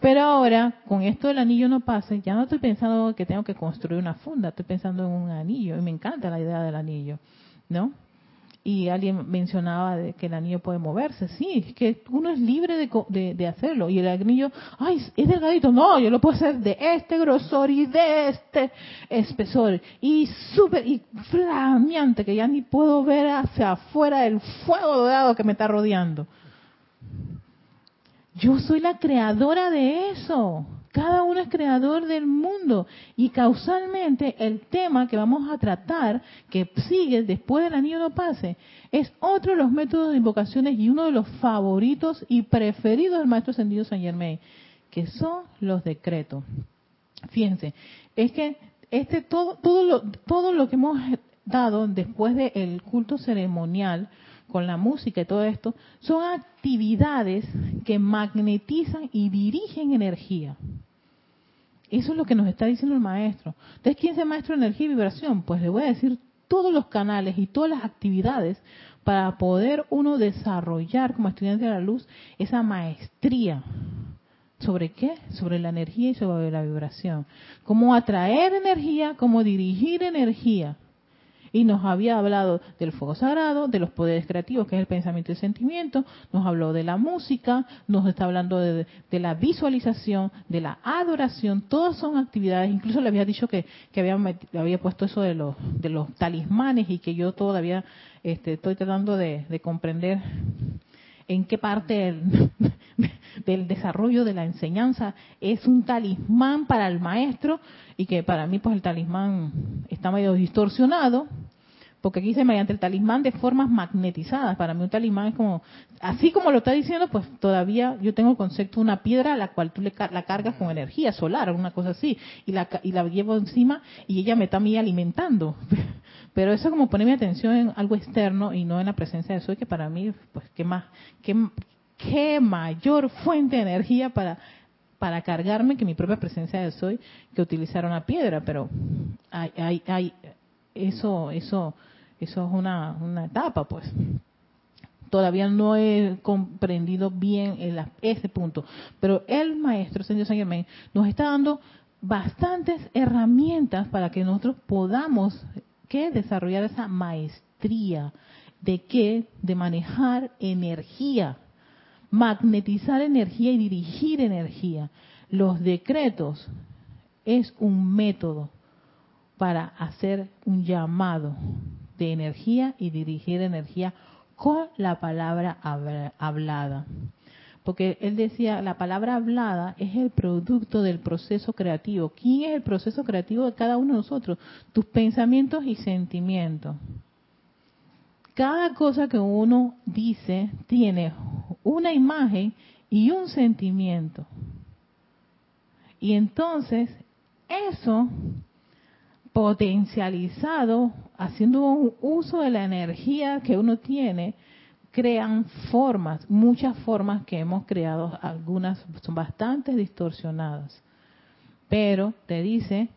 Pero ahora con esto del anillo no pase ya no estoy pensando que tengo que construir una funda estoy pensando en un anillo y me encanta la idea del anillo no y alguien mencionaba de que el anillo puede moverse. Sí, es que uno es libre de, de, hacerlo. Y el anillo, ay, es delgadito. No, yo lo puedo hacer de este grosor y de este espesor. Y súper, y flameante, que ya ni puedo ver hacia afuera el fuego dorado que me está rodeando. Yo soy la creadora de eso. Cada uno es creador del mundo y causalmente el tema que vamos a tratar, que sigue después del anillo no pase, es otro de los métodos de invocaciones y uno de los favoritos y preferidos del maestro ascendido San Germain, que son los decretos. Fíjense, es que este todo todo lo todo lo que hemos dado después del culto ceremonial con la música y todo esto, son actividades que magnetizan y dirigen energía. Eso es lo que nos está diciendo el maestro. Entonces, ¿quién es el maestro de energía y vibración? Pues le voy a decir todos los canales y todas las actividades para poder uno desarrollar como estudiante de la luz esa maestría. ¿Sobre qué? Sobre la energía y sobre la vibración. Cómo atraer energía, cómo dirigir energía y nos había hablado del fuego sagrado, de los poderes creativos, que es el pensamiento y el sentimiento, nos habló de la música, nos está hablando de, la visualización, de la adoración, todas son actividades, incluso le había dicho que, que había, había puesto eso de los, de los talismanes y que yo todavía este, estoy tratando de, comprender en qué parte del, desarrollo de la enseñanza es un talismán para el maestro y que para mí pues el talismán está medio distorsionado porque aquí dice mediante el talismán de formas magnetizadas. Para mí un talismán es como, así como lo está diciendo, pues todavía yo tengo el concepto de una piedra a la cual tú le, la cargas con energía solar, una cosa así, y la, y la llevo encima y ella me está a mí alimentando. Pero eso como pone mi atención en algo externo y no en la presencia de soy, que para mí, pues qué más, qué, qué mayor fuente de energía para para cargarme que mi propia presencia de soy que utilizar una piedra, pero hay, hay, hay eso, eso, eso es una, una etapa, pues. Todavía no he comprendido bien ese punto. Pero el maestro, señor San Germain, nos está dando bastantes herramientas para que nosotros podamos que desarrollar esa maestría de qué, de manejar energía, magnetizar energía y dirigir energía. Los decretos es un método para hacer un llamado de energía y dirigir energía con la palabra hablada. Porque él decía, la palabra hablada es el producto del proceso creativo. ¿Quién es el proceso creativo de cada uno de nosotros? Tus pensamientos y sentimientos. Cada cosa que uno dice tiene una imagen y un sentimiento. Y entonces, eso potencializado, haciendo un uso de la energía que uno tiene, crean formas, muchas formas que hemos creado, algunas son bastante distorsionadas. Pero te dice,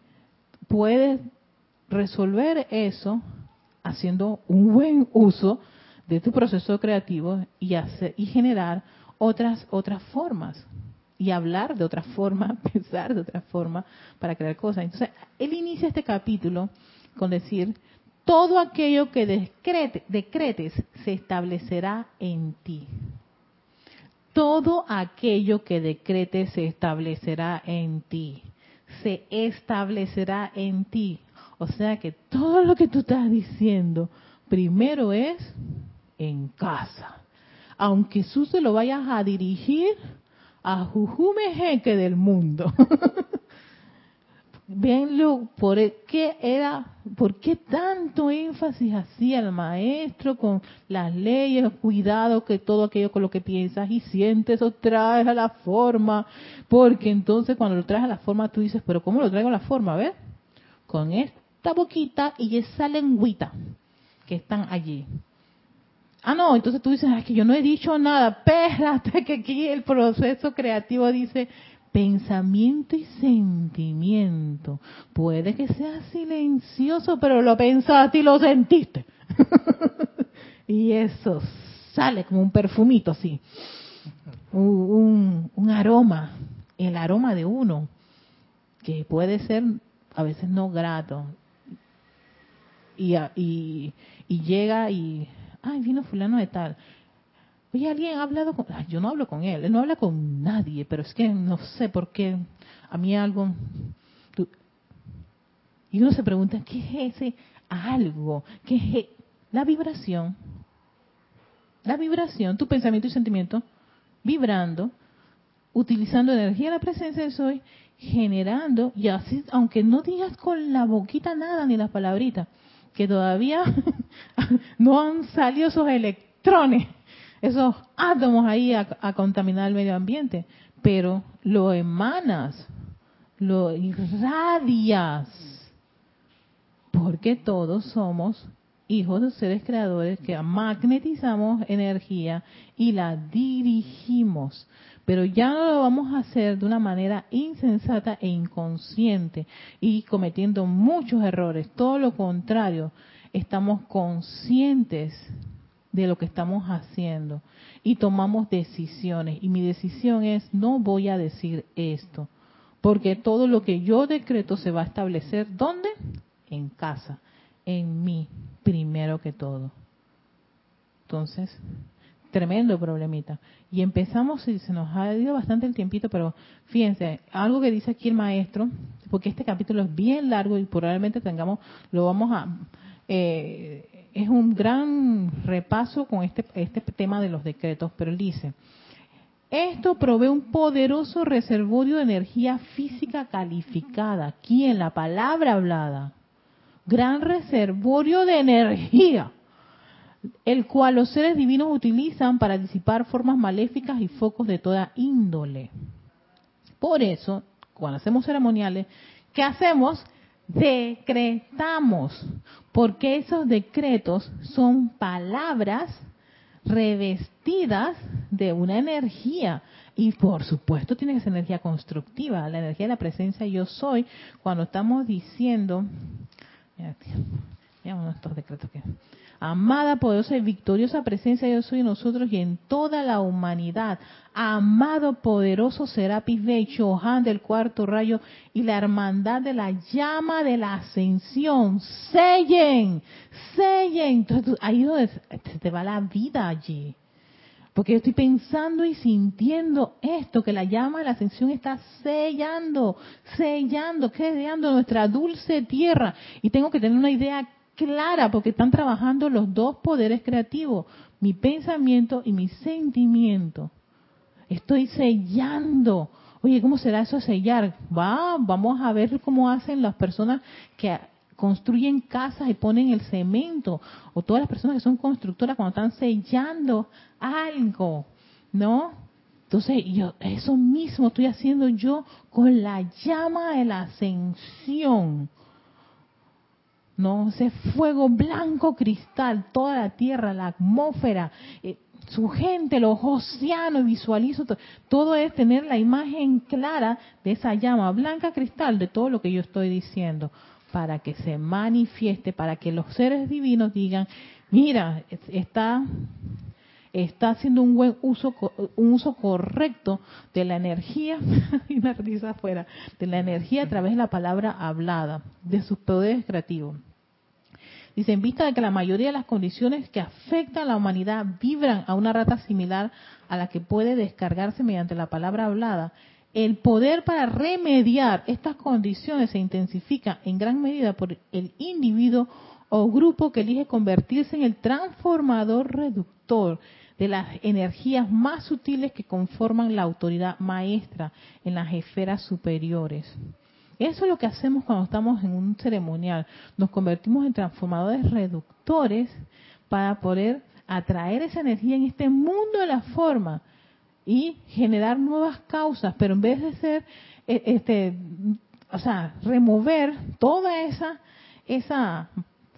puedes resolver eso haciendo un buen uso de tu proceso creativo y, hacer, y generar otras otras formas y hablar de otra forma, pensar de otra forma para crear cosas. Entonces, él inicia este capítulo con decir, todo aquello que decretes se establecerá en ti. Todo aquello que decretes se establecerá en ti. Se establecerá en ti. O sea que todo lo que tú estás diciendo, primero es en casa. Aunque tú se lo vayas a dirigir a Jujume Jeque del mundo. Venlo, por qué era, por qué tanto énfasis hacía el maestro con las leyes, cuidado que todo aquello con lo que piensas y sientes o traes a la forma, porque entonces cuando lo traes a la forma tú dices, pero ¿cómo lo traigo a la forma? ¿Ves? Con esta boquita y esa lengüita que están allí. Ah, no, entonces tú dices, es que yo no he dicho nada. Espérate, que aquí el proceso creativo dice, pensamiento y sentimiento. Puede que sea silencioso, pero lo pensaste y lo sentiste. y eso sale como un perfumito así, un, un, aroma, el aroma de uno, que puede ser a veces no grato. Y, y, y llega y, ay, vino fulano de tal. Oye, alguien ha hablado con... yo no hablo con él, él no habla con nadie, pero es que no sé por qué a mí algo... y uno se pregunta, ¿qué es ese algo? ¿Qué es e-? la vibración? La vibración, tu pensamiento y sentimiento, vibrando, utilizando energía de la presencia de soy, generando, y así, aunque no digas con la boquita nada ni las palabritas, que todavía no han salido esos electrones esos átomos ahí a, contaminar el medio ambiente, pero lo emanas, lo irradias, porque todos somos hijos de seres creadores que magnetizamos energía y la dirigimos. Pero ya no lo vamos a hacer de una manera insensata e inconsciente y cometiendo muchos errores. Todo lo contrario, estamos conscientes de lo que estamos haciendo y tomamos decisiones. Y mi decisión es, no voy a decir esto, porque todo lo que yo decreto se va a establecer, ¿dónde? En casa, en mí, primero que todo. Entonces, tremendo problemita. Y empezamos, y se nos ha ido bastante el tiempito, pero fíjense, algo que dice aquí el maestro, porque este capítulo es bien largo y probablemente tengamos, lo vamos a... Eh, es un gran repaso con este, este tema de los decretos, pero él dice, esto provee un poderoso reservorio de energía física calificada, aquí en la palabra hablada, gran reservorio de energía, el cual los seres divinos utilizan para disipar formas maléficas y focos de toda índole. Por eso, cuando hacemos ceremoniales, ¿qué hacemos? decretamos, porque esos decretos son palabras revestidas de una energía. Y por supuesto tiene que ser energía constructiva, la energía de la presencia yo soy, cuando estamos diciendo, Amada, poderosa y victoriosa presencia yo soy en nosotros y en toda la humanidad. Amado, poderoso Serapis Bey, Chohan del cuarto rayo y la hermandad de la llama de la ascensión. Sellen, sellen. Entonces, ahí donde se te va la vida allí. Porque yo estoy pensando y sintiendo esto, que la llama de la ascensión está sellando, sellando, creando nuestra dulce tierra. Y tengo que tener una idea clara porque están trabajando los dos poderes creativos, mi pensamiento y mi sentimiento. Estoy sellando. Oye, ¿cómo será eso sellar? Va, vamos a ver cómo hacen las personas que construyen casas y ponen el cemento, o todas las personas que son constructoras cuando están sellando algo, ¿no? Entonces, yo eso mismo estoy haciendo yo con la llama de la ascensión. ¿No? Ese fuego blanco cristal, toda la tierra, la atmósfera, eh, su gente, los océanos, visualizo todo, todo es tener la imagen clara de esa llama blanca cristal de todo lo que yo estoy diciendo, para que se manifieste, para que los seres divinos digan, mira, está está haciendo un buen uso un uso correcto de la energía y una risa afuera de la energía a través de la palabra hablada de sus poderes creativos Dice, en vista de que la mayoría de las condiciones que afectan a la humanidad vibran a una rata similar a la que puede descargarse mediante la palabra hablada, el poder para remediar estas condiciones se intensifica en gran medida por el individuo o grupo que elige convertirse en el transformador reductor de las energías más sutiles que conforman la autoridad maestra en las esferas superiores. Eso es lo que hacemos cuando estamos en un ceremonial. Nos convertimos en transformadores reductores para poder atraer esa energía en este mundo de la forma y generar nuevas causas, pero en vez de ser, e, este, o sea, remover toda esa, esa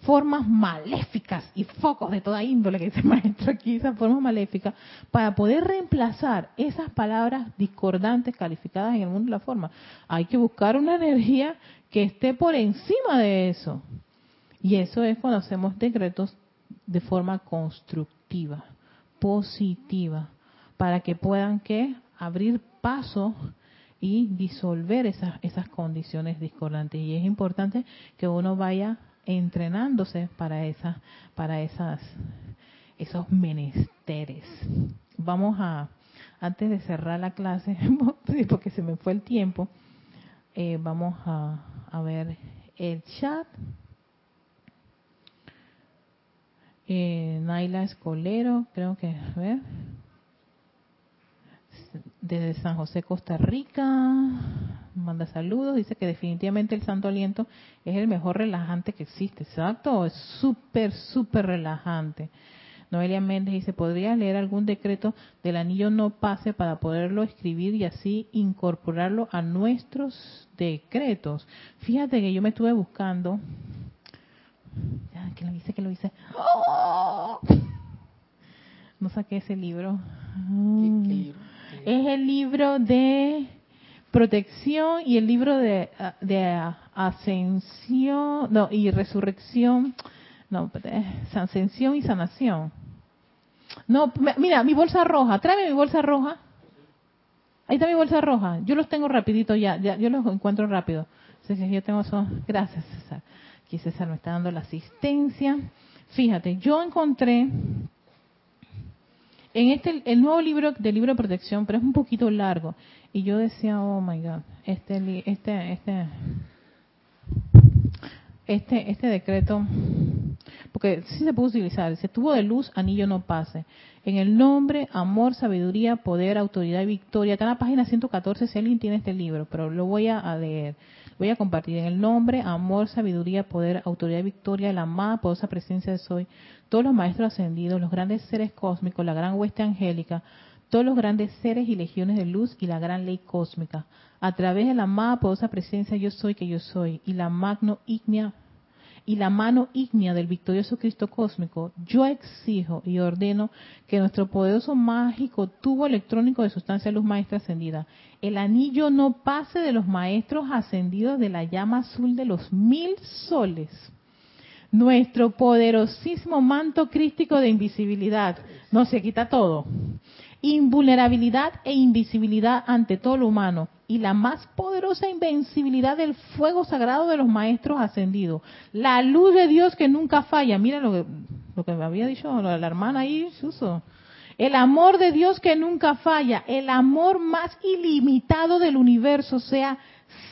formas maléficas y focos de toda índole que dice el maestro aquí, esas formas maléficas, para poder reemplazar esas palabras discordantes calificadas en el mundo de la forma. Hay que buscar una energía que esté por encima de eso. Y eso es cuando hacemos decretos de forma constructiva, positiva, para que puedan que abrir paso y disolver esas, esas condiciones discordantes. Y es importante que uno vaya entrenándose para esas, para esas, esos menesteres. Vamos a, antes de cerrar la clase, porque se me fue el tiempo, eh, vamos a, a, ver el chat. Eh, Naila Escolero, creo que, a ver, desde San José, Costa Rica, manda saludos, dice que definitivamente el santo aliento es el mejor relajante que existe, exacto, es súper, súper relajante. Noelia Méndez dice, ¿podría leer algún decreto del anillo no pase para poderlo escribir y así incorporarlo a nuestros decretos? Fíjate que yo me estuve buscando, ya, que lo hice, que lo hice. ¡Oh! No saqué ese libro. ¿Qué, qué libro? Es el libro de protección y el libro de, de ascensión, no, y resurrección, no, ascensión y sanación. No, mira, mi bolsa roja, tráeme mi bolsa roja. Ahí está mi bolsa roja. Yo los tengo rapidito ya, ya yo los encuentro rápido. yo tengo. Gracias, César. Aquí César me está dando la asistencia. Fíjate, yo encontré en este el nuevo libro del libro de protección, pero es un poquito largo. Y yo decía, oh my God, este, este, este, este, este decreto, porque sí se puede utilizar, dice, tuvo de luz, anillo no pase. En el nombre, amor, sabiduría, poder, autoridad y victoria. Está en la página 114 si alguien tiene este libro, pero lo voy a leer. Voy a compartir en el nombre, amor, sabiduría, poder, autoridad y victoria, la amada poderosa presencia de Soy, todos los maestros ascendidos, los grandes seres cósmicos, la gran hueste angélica, todos los grandes seres y legiones de luz y la gran ley cósmica. A través de la amada poderosa presencia yo soy que yo soy y la magno ígnea y la mano ígnea del victorioso Cristo cósmico, yo exijo y ordeno que nuestro poderoso mágico tubo electrónico de sustancia luz maestra ascendida, el anillo no pase de los maestros ascendidos de la llama azul de los mil soles. Nuestro poderosísimo manto crístico de invisibilidad, no se quita todo, invulnerabilidad e invisibilidad ante todo lo humano y la más poderosa invencibilidad del fuego sagrado de los maestros ascendidos. La luz de Dios que nunca falla. Mira lo que, lo que me había dicho la hermana ahí, Suso. El amor de Dios que nunca falla, el amor más ilimitado del universo sea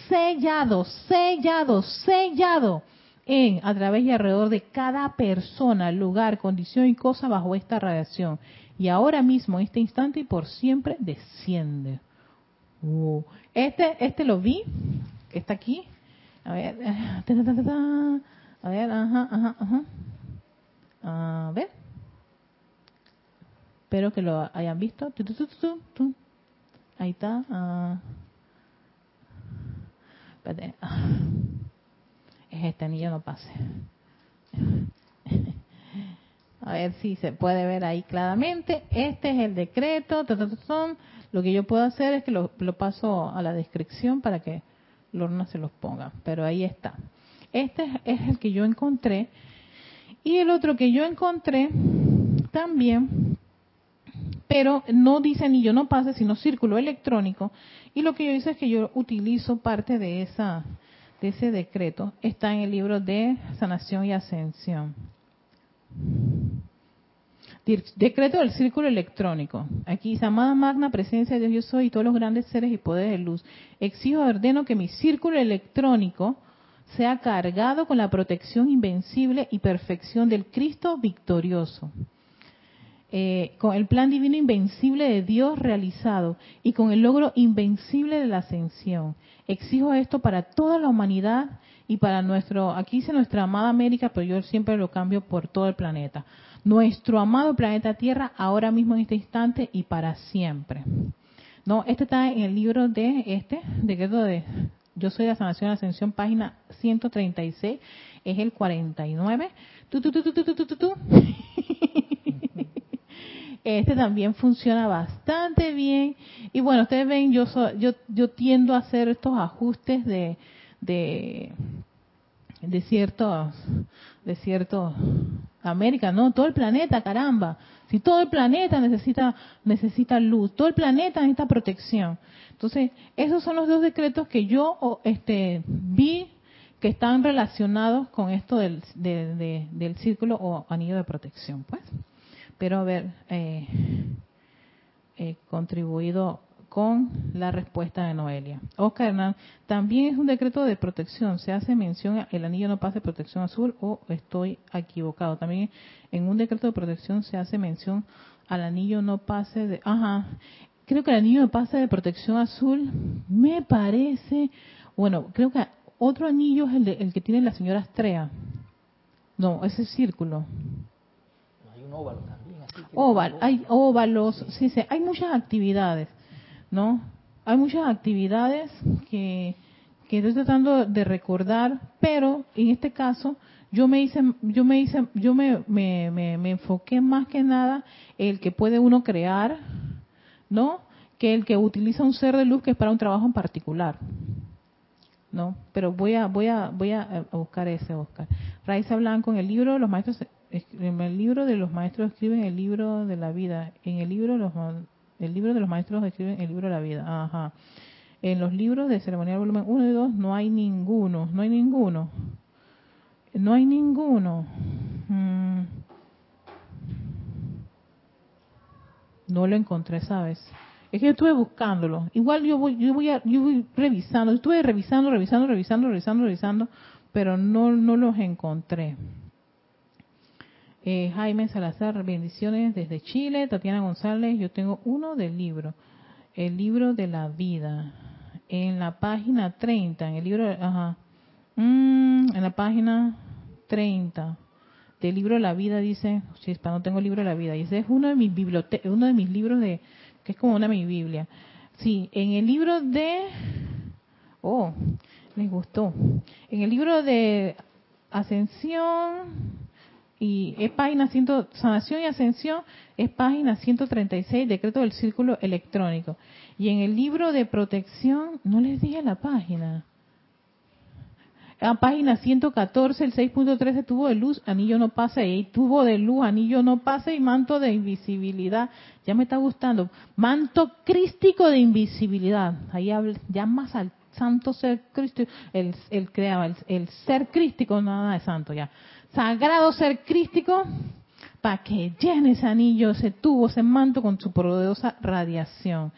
sellado, sellado, sellado en, a través y alrededor de cada persona, lugar, condición y cosa bajo esta radiación y ahora mismo, en este instante y por siempre, desciende. Uh, este, este lo vi, está aquí. A ver, a ver, ajá, ajá, ajá. A ver. Espero que lo hayan visto. Ahí está. Uh, es este anillo no pase. A ver si se puede ver ahí claramente. Este es el decreto. Lo que yo puedo hacer es que lo, paso a la descripción para que Lorna se los ponga. Pero ahí está. Este es el que yo encontré. Y el otro que yo encontré también, pero no dice ni yo no pase, sino círculo electrónico. Y lo que yo hice es que yo utilizo parte de esa de ese decreto. Está en el libro de sanación y ascensión. Decreto del círculo electrónico. Aquí amada magna presencia de Dios yo soy y todos los grandes seres y poderes de luz. Exijo ordeno que mi círculo electrónico sea cargado con la protección invencible y perfección del Cristo victorioso. Eh, con el plan divino invencible de Dios realizado y con el logro invencible de la ascensión. Exijo esto para toda la humanidad y para nuestro, aquí dice nuestra amada América, pero yo siempre lo cambio por todo el planeta. Nuestro amado planeta Tierra ahora mismo en este instante y para siempre. No, este está en el libro de este, decreto de, Yo soy de Sanación y Ascensión, página 136, es el 49. Tu, tu, tu, tu, tu, tu, tu, tu. Este también funciona bastante bien. Y bueno, ustedes ven, yo, yo, yo tiendo a hacer estos ajustes de, de, de ciertos, de ciertos, América, no, todo el planeta, caramba. Si todo el planeta necesita, necesita luz, todo el planeta necesita protección. Entonces, esos son los dos decretos que yo este, vi que están relacionados con esto del, del círculo o anillo de protección, pues espero haber eh, eh, contribuido con la respuesta de Noelia. Oscar Hernán, también es un decreto de protección. Se hace mención, el anillo no pase protección azul o estoy equivocado. También en un decreto de protección se hace mención al anillo no pase de... Ajá, creo que el anillo no pase de protección azul me parece... Bueno, creo que otro anillo es el, el que tiene la señora Astrea. No, ese círculo. Hay un óvalo también hay óvalos, sí, sí, hay muchas actividades, ¿no? Hay muchas actividades que, que estoy tratando de recordar, pero en este caso yo me hice, yo me hice, yo me, me, me, enfoqué más que nada el que puede uno crear, ¿no? Que el que utiliza un ser de luz que es para un trabajo en particular. ¿no? Pero voy a voy a voy a buscar ese Oscar. Raiza Blanco en el libro Los maestros en el libro de los maestros escriben el libro de la vida. En el libro de los, el libro de los maestros escriben el libro de la vida. Ajá. En los libros de ceremonial volumen 1 y 2 no hay ninguno. No hay ninguno. No hay ninguno. Mm. No lo encontré, ¿sabes? Es que yo estuve buscándolo. Igual yo voy, yo voy, a, yo voy revisando. Estuve revisando, revisando, revisando, revisando, revisando, pero no, no los encontré. Eh, Jaime Salazar, bendiciones desde Chile. Tatiana González, yo tengo uno del libro, el libro de la vida. En la página 30, en el libro, mm, en la página 30 del libro de la vida dice, para no tengo el libro de la vida, y ese es uno de mis bibliotecas, uno de mis libros de, que es como una mi Biblia. Sí, en el libro de, oh, les gustó. En el libro de Ascensión, y es página 100, sanación y ascensión es página 136, decreto del círculo electrónico. Y en el libro de protección, no les dije la página. A página 114, el 6.13, tubo de luz, anillo no pase, y tubo de luz, anillo no pase y manto de invisibilidad. Ya me está gustando. Manto crístico de invisibilidad. Ahí más al santo ser crístico, el, el, el, el ser crístico, nada de santo ya sagrado ser crístico para que llene ese anillo, ese tubo, ese manto con su poderosa radiación.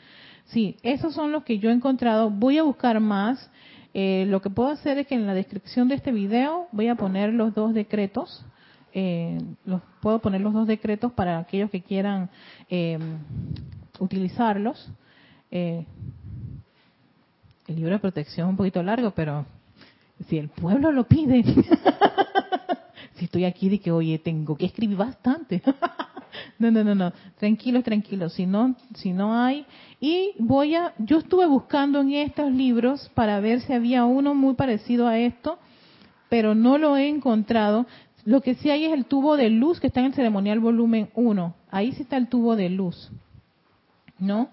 Sí, esos son los que yo he encontrado. Voy a buscar más. Eh, lo que puedo hacer es que en la descripción de este video voy a poner los dos decretos. Eh, los, puedo poner los dos decretos para aquellos que quieran eh, utilizarlos. el libro de protección es un poquito largo, pero si el pueblo lo pide. si estoy aquí de que, oye, tengo que escribir bastante. no, no, no, no, tranquilos, tranquilos, si no, si no hay. Y voy a, yo estuve buscando en estos libros para ver si había uno muy parecido a esto, pero no lo he encontrado. Lo que sí hay es el tubo de luz que está en el ceremonial volumen 1. Ahí sí está el tubo de luz, ¿no?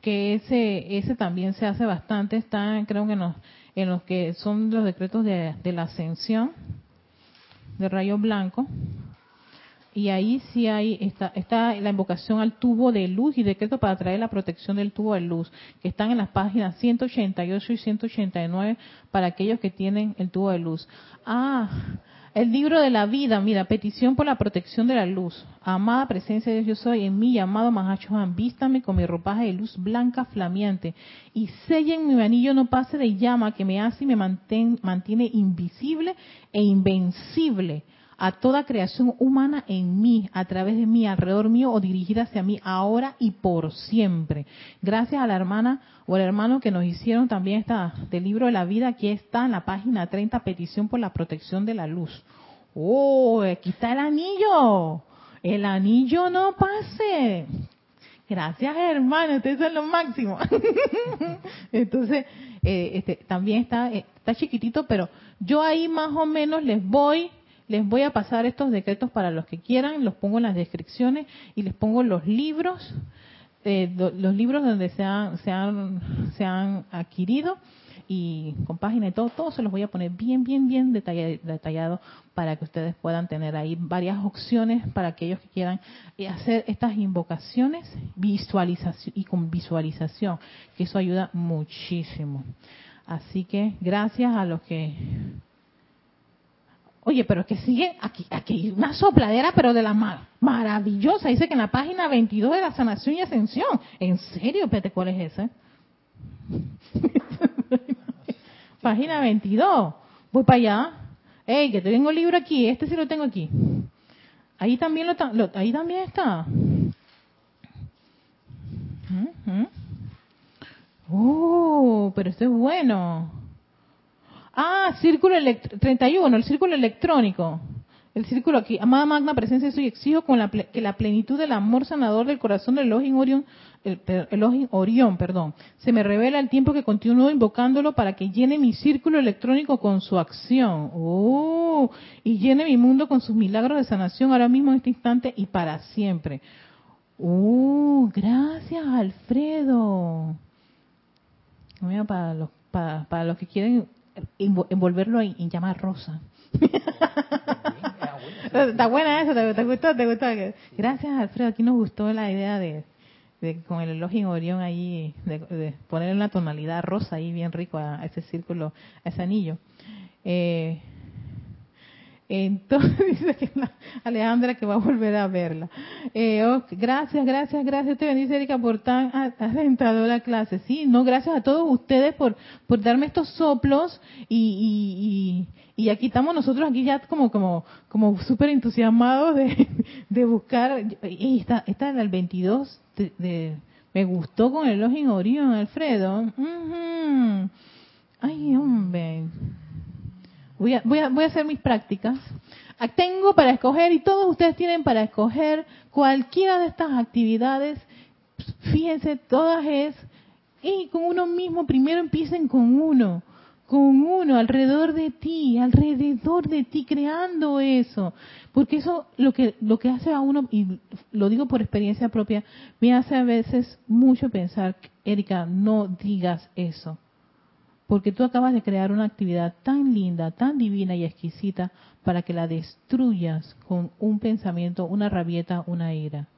Que ese, ese también se hace bastante, está creo que en los, en los que son los decretos de, de la ascensión de rayo blanco. Y ahí sí hay, está, está la invocación al tubo de luz y decreto para traer la protección del tubo de luz, que están en las páginas 188 y 189 para aquellos que tienen el tubo de luz. Ah, el libro de la vida, mira, petición por la protección de la luz. Amada presencia de Dios, yo soy en mi llamado Mahachohan, vístame con mi ropaje de luz blanca flameante y sellen mi anillo no pase de llama que me hace y me mantiene invisible e invencible a toda creación humana en mí, a través de mí, alrededor mío o dirigida hacia mí, ahora y por siempre. Gracias a la hermana o al hermano que nos hicieron también esta del libro de la vida, aquí está en la página 30, petición por la protección de la luz. Oh, aquí está el anillo. El anillo no pase. Gracias, hermano, ustedes son lo máximo. Entonces, eh, este, también está, eh, está chiquitito, pero yo ahí más o menos les voy les voy a pasar estos decretos para los que quieran, los pongo en las descripciones y les pongo los libros, eh, los libros donde se han, se han, se han adquirido y con página y todo, todo se los voy a poner bien, bien, bien detallado, para que ustedes puedan tener ahí varias opciones para aquellos que quieran hacer estas invocaciones visualización y con visualización, que eso ayuda muchísimo. Así que gracias a los que Oye, pero es que sigue aquí, aquí una sopladera, pero de la maravillosa. Dice que en la página 22 de la sanación y ascensión. ¿En serio, Pete? ¿Cuál es ese? página 22. Voy para allá. Ey, que tengo el libro aquí. Este sí lo tengo aquí. Ahí también lo, ahí también está. Oh, pero este es bueno. Ah, círculo 31, el círculo electrónico. El círculo aquí, amada magna presencia, soy exijo con la, que la plenitud del amor sanador del corazón del Elohim Orión, el, Orión, perdón, se me revela el tiempo que continúo invocándolo para que llene mi círculo electrónico con su acción. Oh, y llene mi mundo con sus milagros de sanación ahora mismo en este instante y para siempre. Oh, gracias Alfredo. para los, para, para los que quieren envolverlo en, llama rosa. Está buena eso, ¿te, gustó? ¿Te gustó? Gracias, Alfredo. Aquí nos gustó la idea de, con el elogio Orión ahí, de, de poner una tonalidad rosa ahí bien rico a, ese círculo, a ese anillo. Eh, entonces dice que Alejandra que va a volver a verla. Eh, gracias, gracias, gracias. Te bendice Erika por tan la clase. Sí, no, gracias a todos ustedes por, por darme estos soplos y, y, y, aquí estamos nosotros aquí ya como como como súper entusiasmados de, de buscar. Y está, está en el 22 de, me gustó con el Login Orión, Alfredo. Ay, hombre. Voy a, voy, a, voy a hacer mis prácticas. Tengo para escoger y todos ustedes tienen para escoger cualquiera de estas actividades. Fíjense, todas es, y con uno mismo, primero empiecen con uno, con uno, alrededor de ti, alrededor de ti, creando eso. Porque eso lo que, lo que hace a uno, y lo digo por experiencia propia, me hace a veces mucho pensar, Erika, no digas eso porque tú acabas de crear una actividad tan linda, tan divina y exquisita para que la destruyas con un pensamiento, una rabieta, una ira.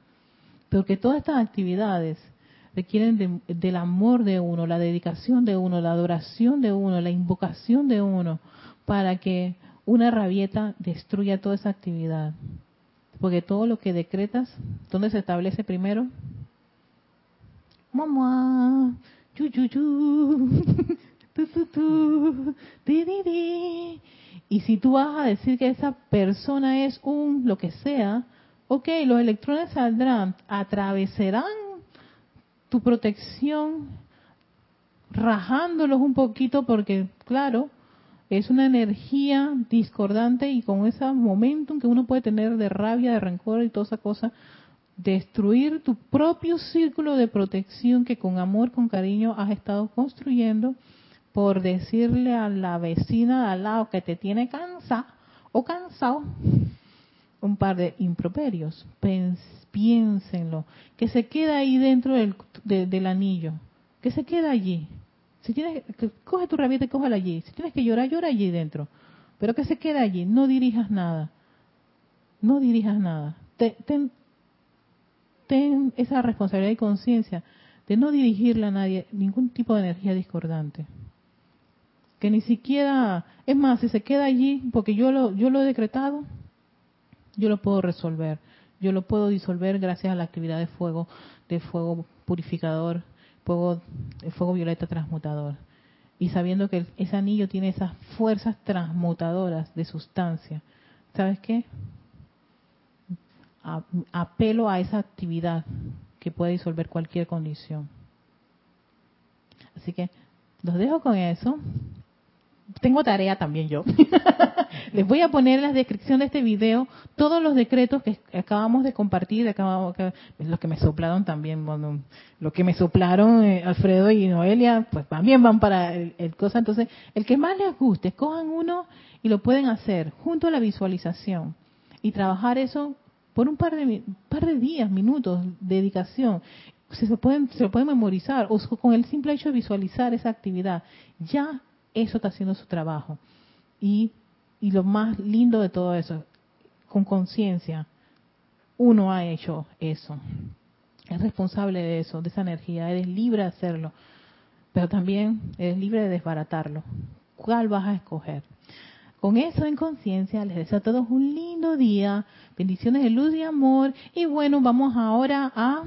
Porque todas estas actividades requieren del amor de uno, la dedicación de uno, la adoración de uno, la invocación de uno, para que una rabieta destruya toda esa actividad. Porque todo lo que decretas, ¿dónde se establece primero? Mamá, y si tú vas a decir que esa persona es un lo que sea, ok, los electrones saldrán, atravesarán tu protección, rajándolos un poquito porque, claro, es una energía discordante y con ese momentum que uno puede tener de rabia, de rencor y toda esa cosa, destruir tu propio círculo de protección que con amor, con cariño has estado construyendo por decirle a la vecina de al lado que te tiene cansa o cansado un par de improperios. Piénsenlo. Que se queda ahí dentro del, del anillo. Que se queda allí. Si tienes, que, coge tu rabieta y cógela allí. Si tienes que llorar, llora allí dentro. Pero que se quede allí. No dirijas nada. No dirijas nada. Ten, ten esa responsabilidad y conciencia de no dirigirle a nadie ningún tipo de energía discordante que ni siquiera, es más, si se queda allí, porque yo lo, yo lo he decretado, yo lo puedo resolver, yo lo puedo disolver gracias a la actividad de fuego, de fuego purificador, fuego, fuego violeta transmutador. Y sabiendo que ese anillo tiene esas fuerzas transmutadoras de sustancia, ¿sabes qué? apelo a esa actividad que puede disolver cualquier condición. Así que los dejo con eso tengo tarea también yo. Les voy a poner en la descripción de este video todos los decretos que acabamos de compartir, acabamos, los que me soplaron también, bueno, lo que me soplaron eh, Alfredo y Noelia, pues también van para el, cosa. Entonces, el que más les guste, cojan uno y lo pueden hacer junto a la visualización y trabajar eso por un par de, par de días, minutos, de dedicación. Se, pueden, se lo pueden memorizar o con el simple hecho de visualizar esa actividad. Ya eso está haciendo su trabajo. Y, y lo más lindo de todo eso, con conciencia, uno ha hecho eso. Es responsable de eso, de esa energía, eres libre de hacerlo, pero también eres libre de desbaratarlo. ¿Cuál vas a escoger? Con eso en conciencia, les deseo a todos un lindo día, bendiciones de luz y amor. Y bueno, vamos ahora a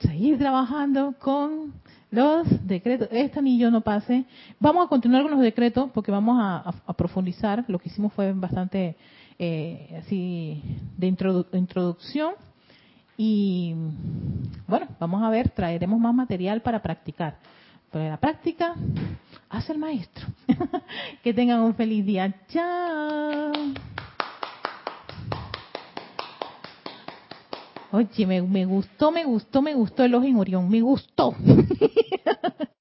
seguir trabajando con los decretos. Este yo no pase. Vamos a continuar con los decretos porque vamos a, profundizar. Lo que hicimos fue bastante eh, así de introducción. Y bueno, vamos a ver, traeremos más material para practicar. Pero la práctica hace el maestro. que tengan un feliz día. Chao. Oye, me, gustó, me gustó, me gustó el ojo en Orión, me gustó.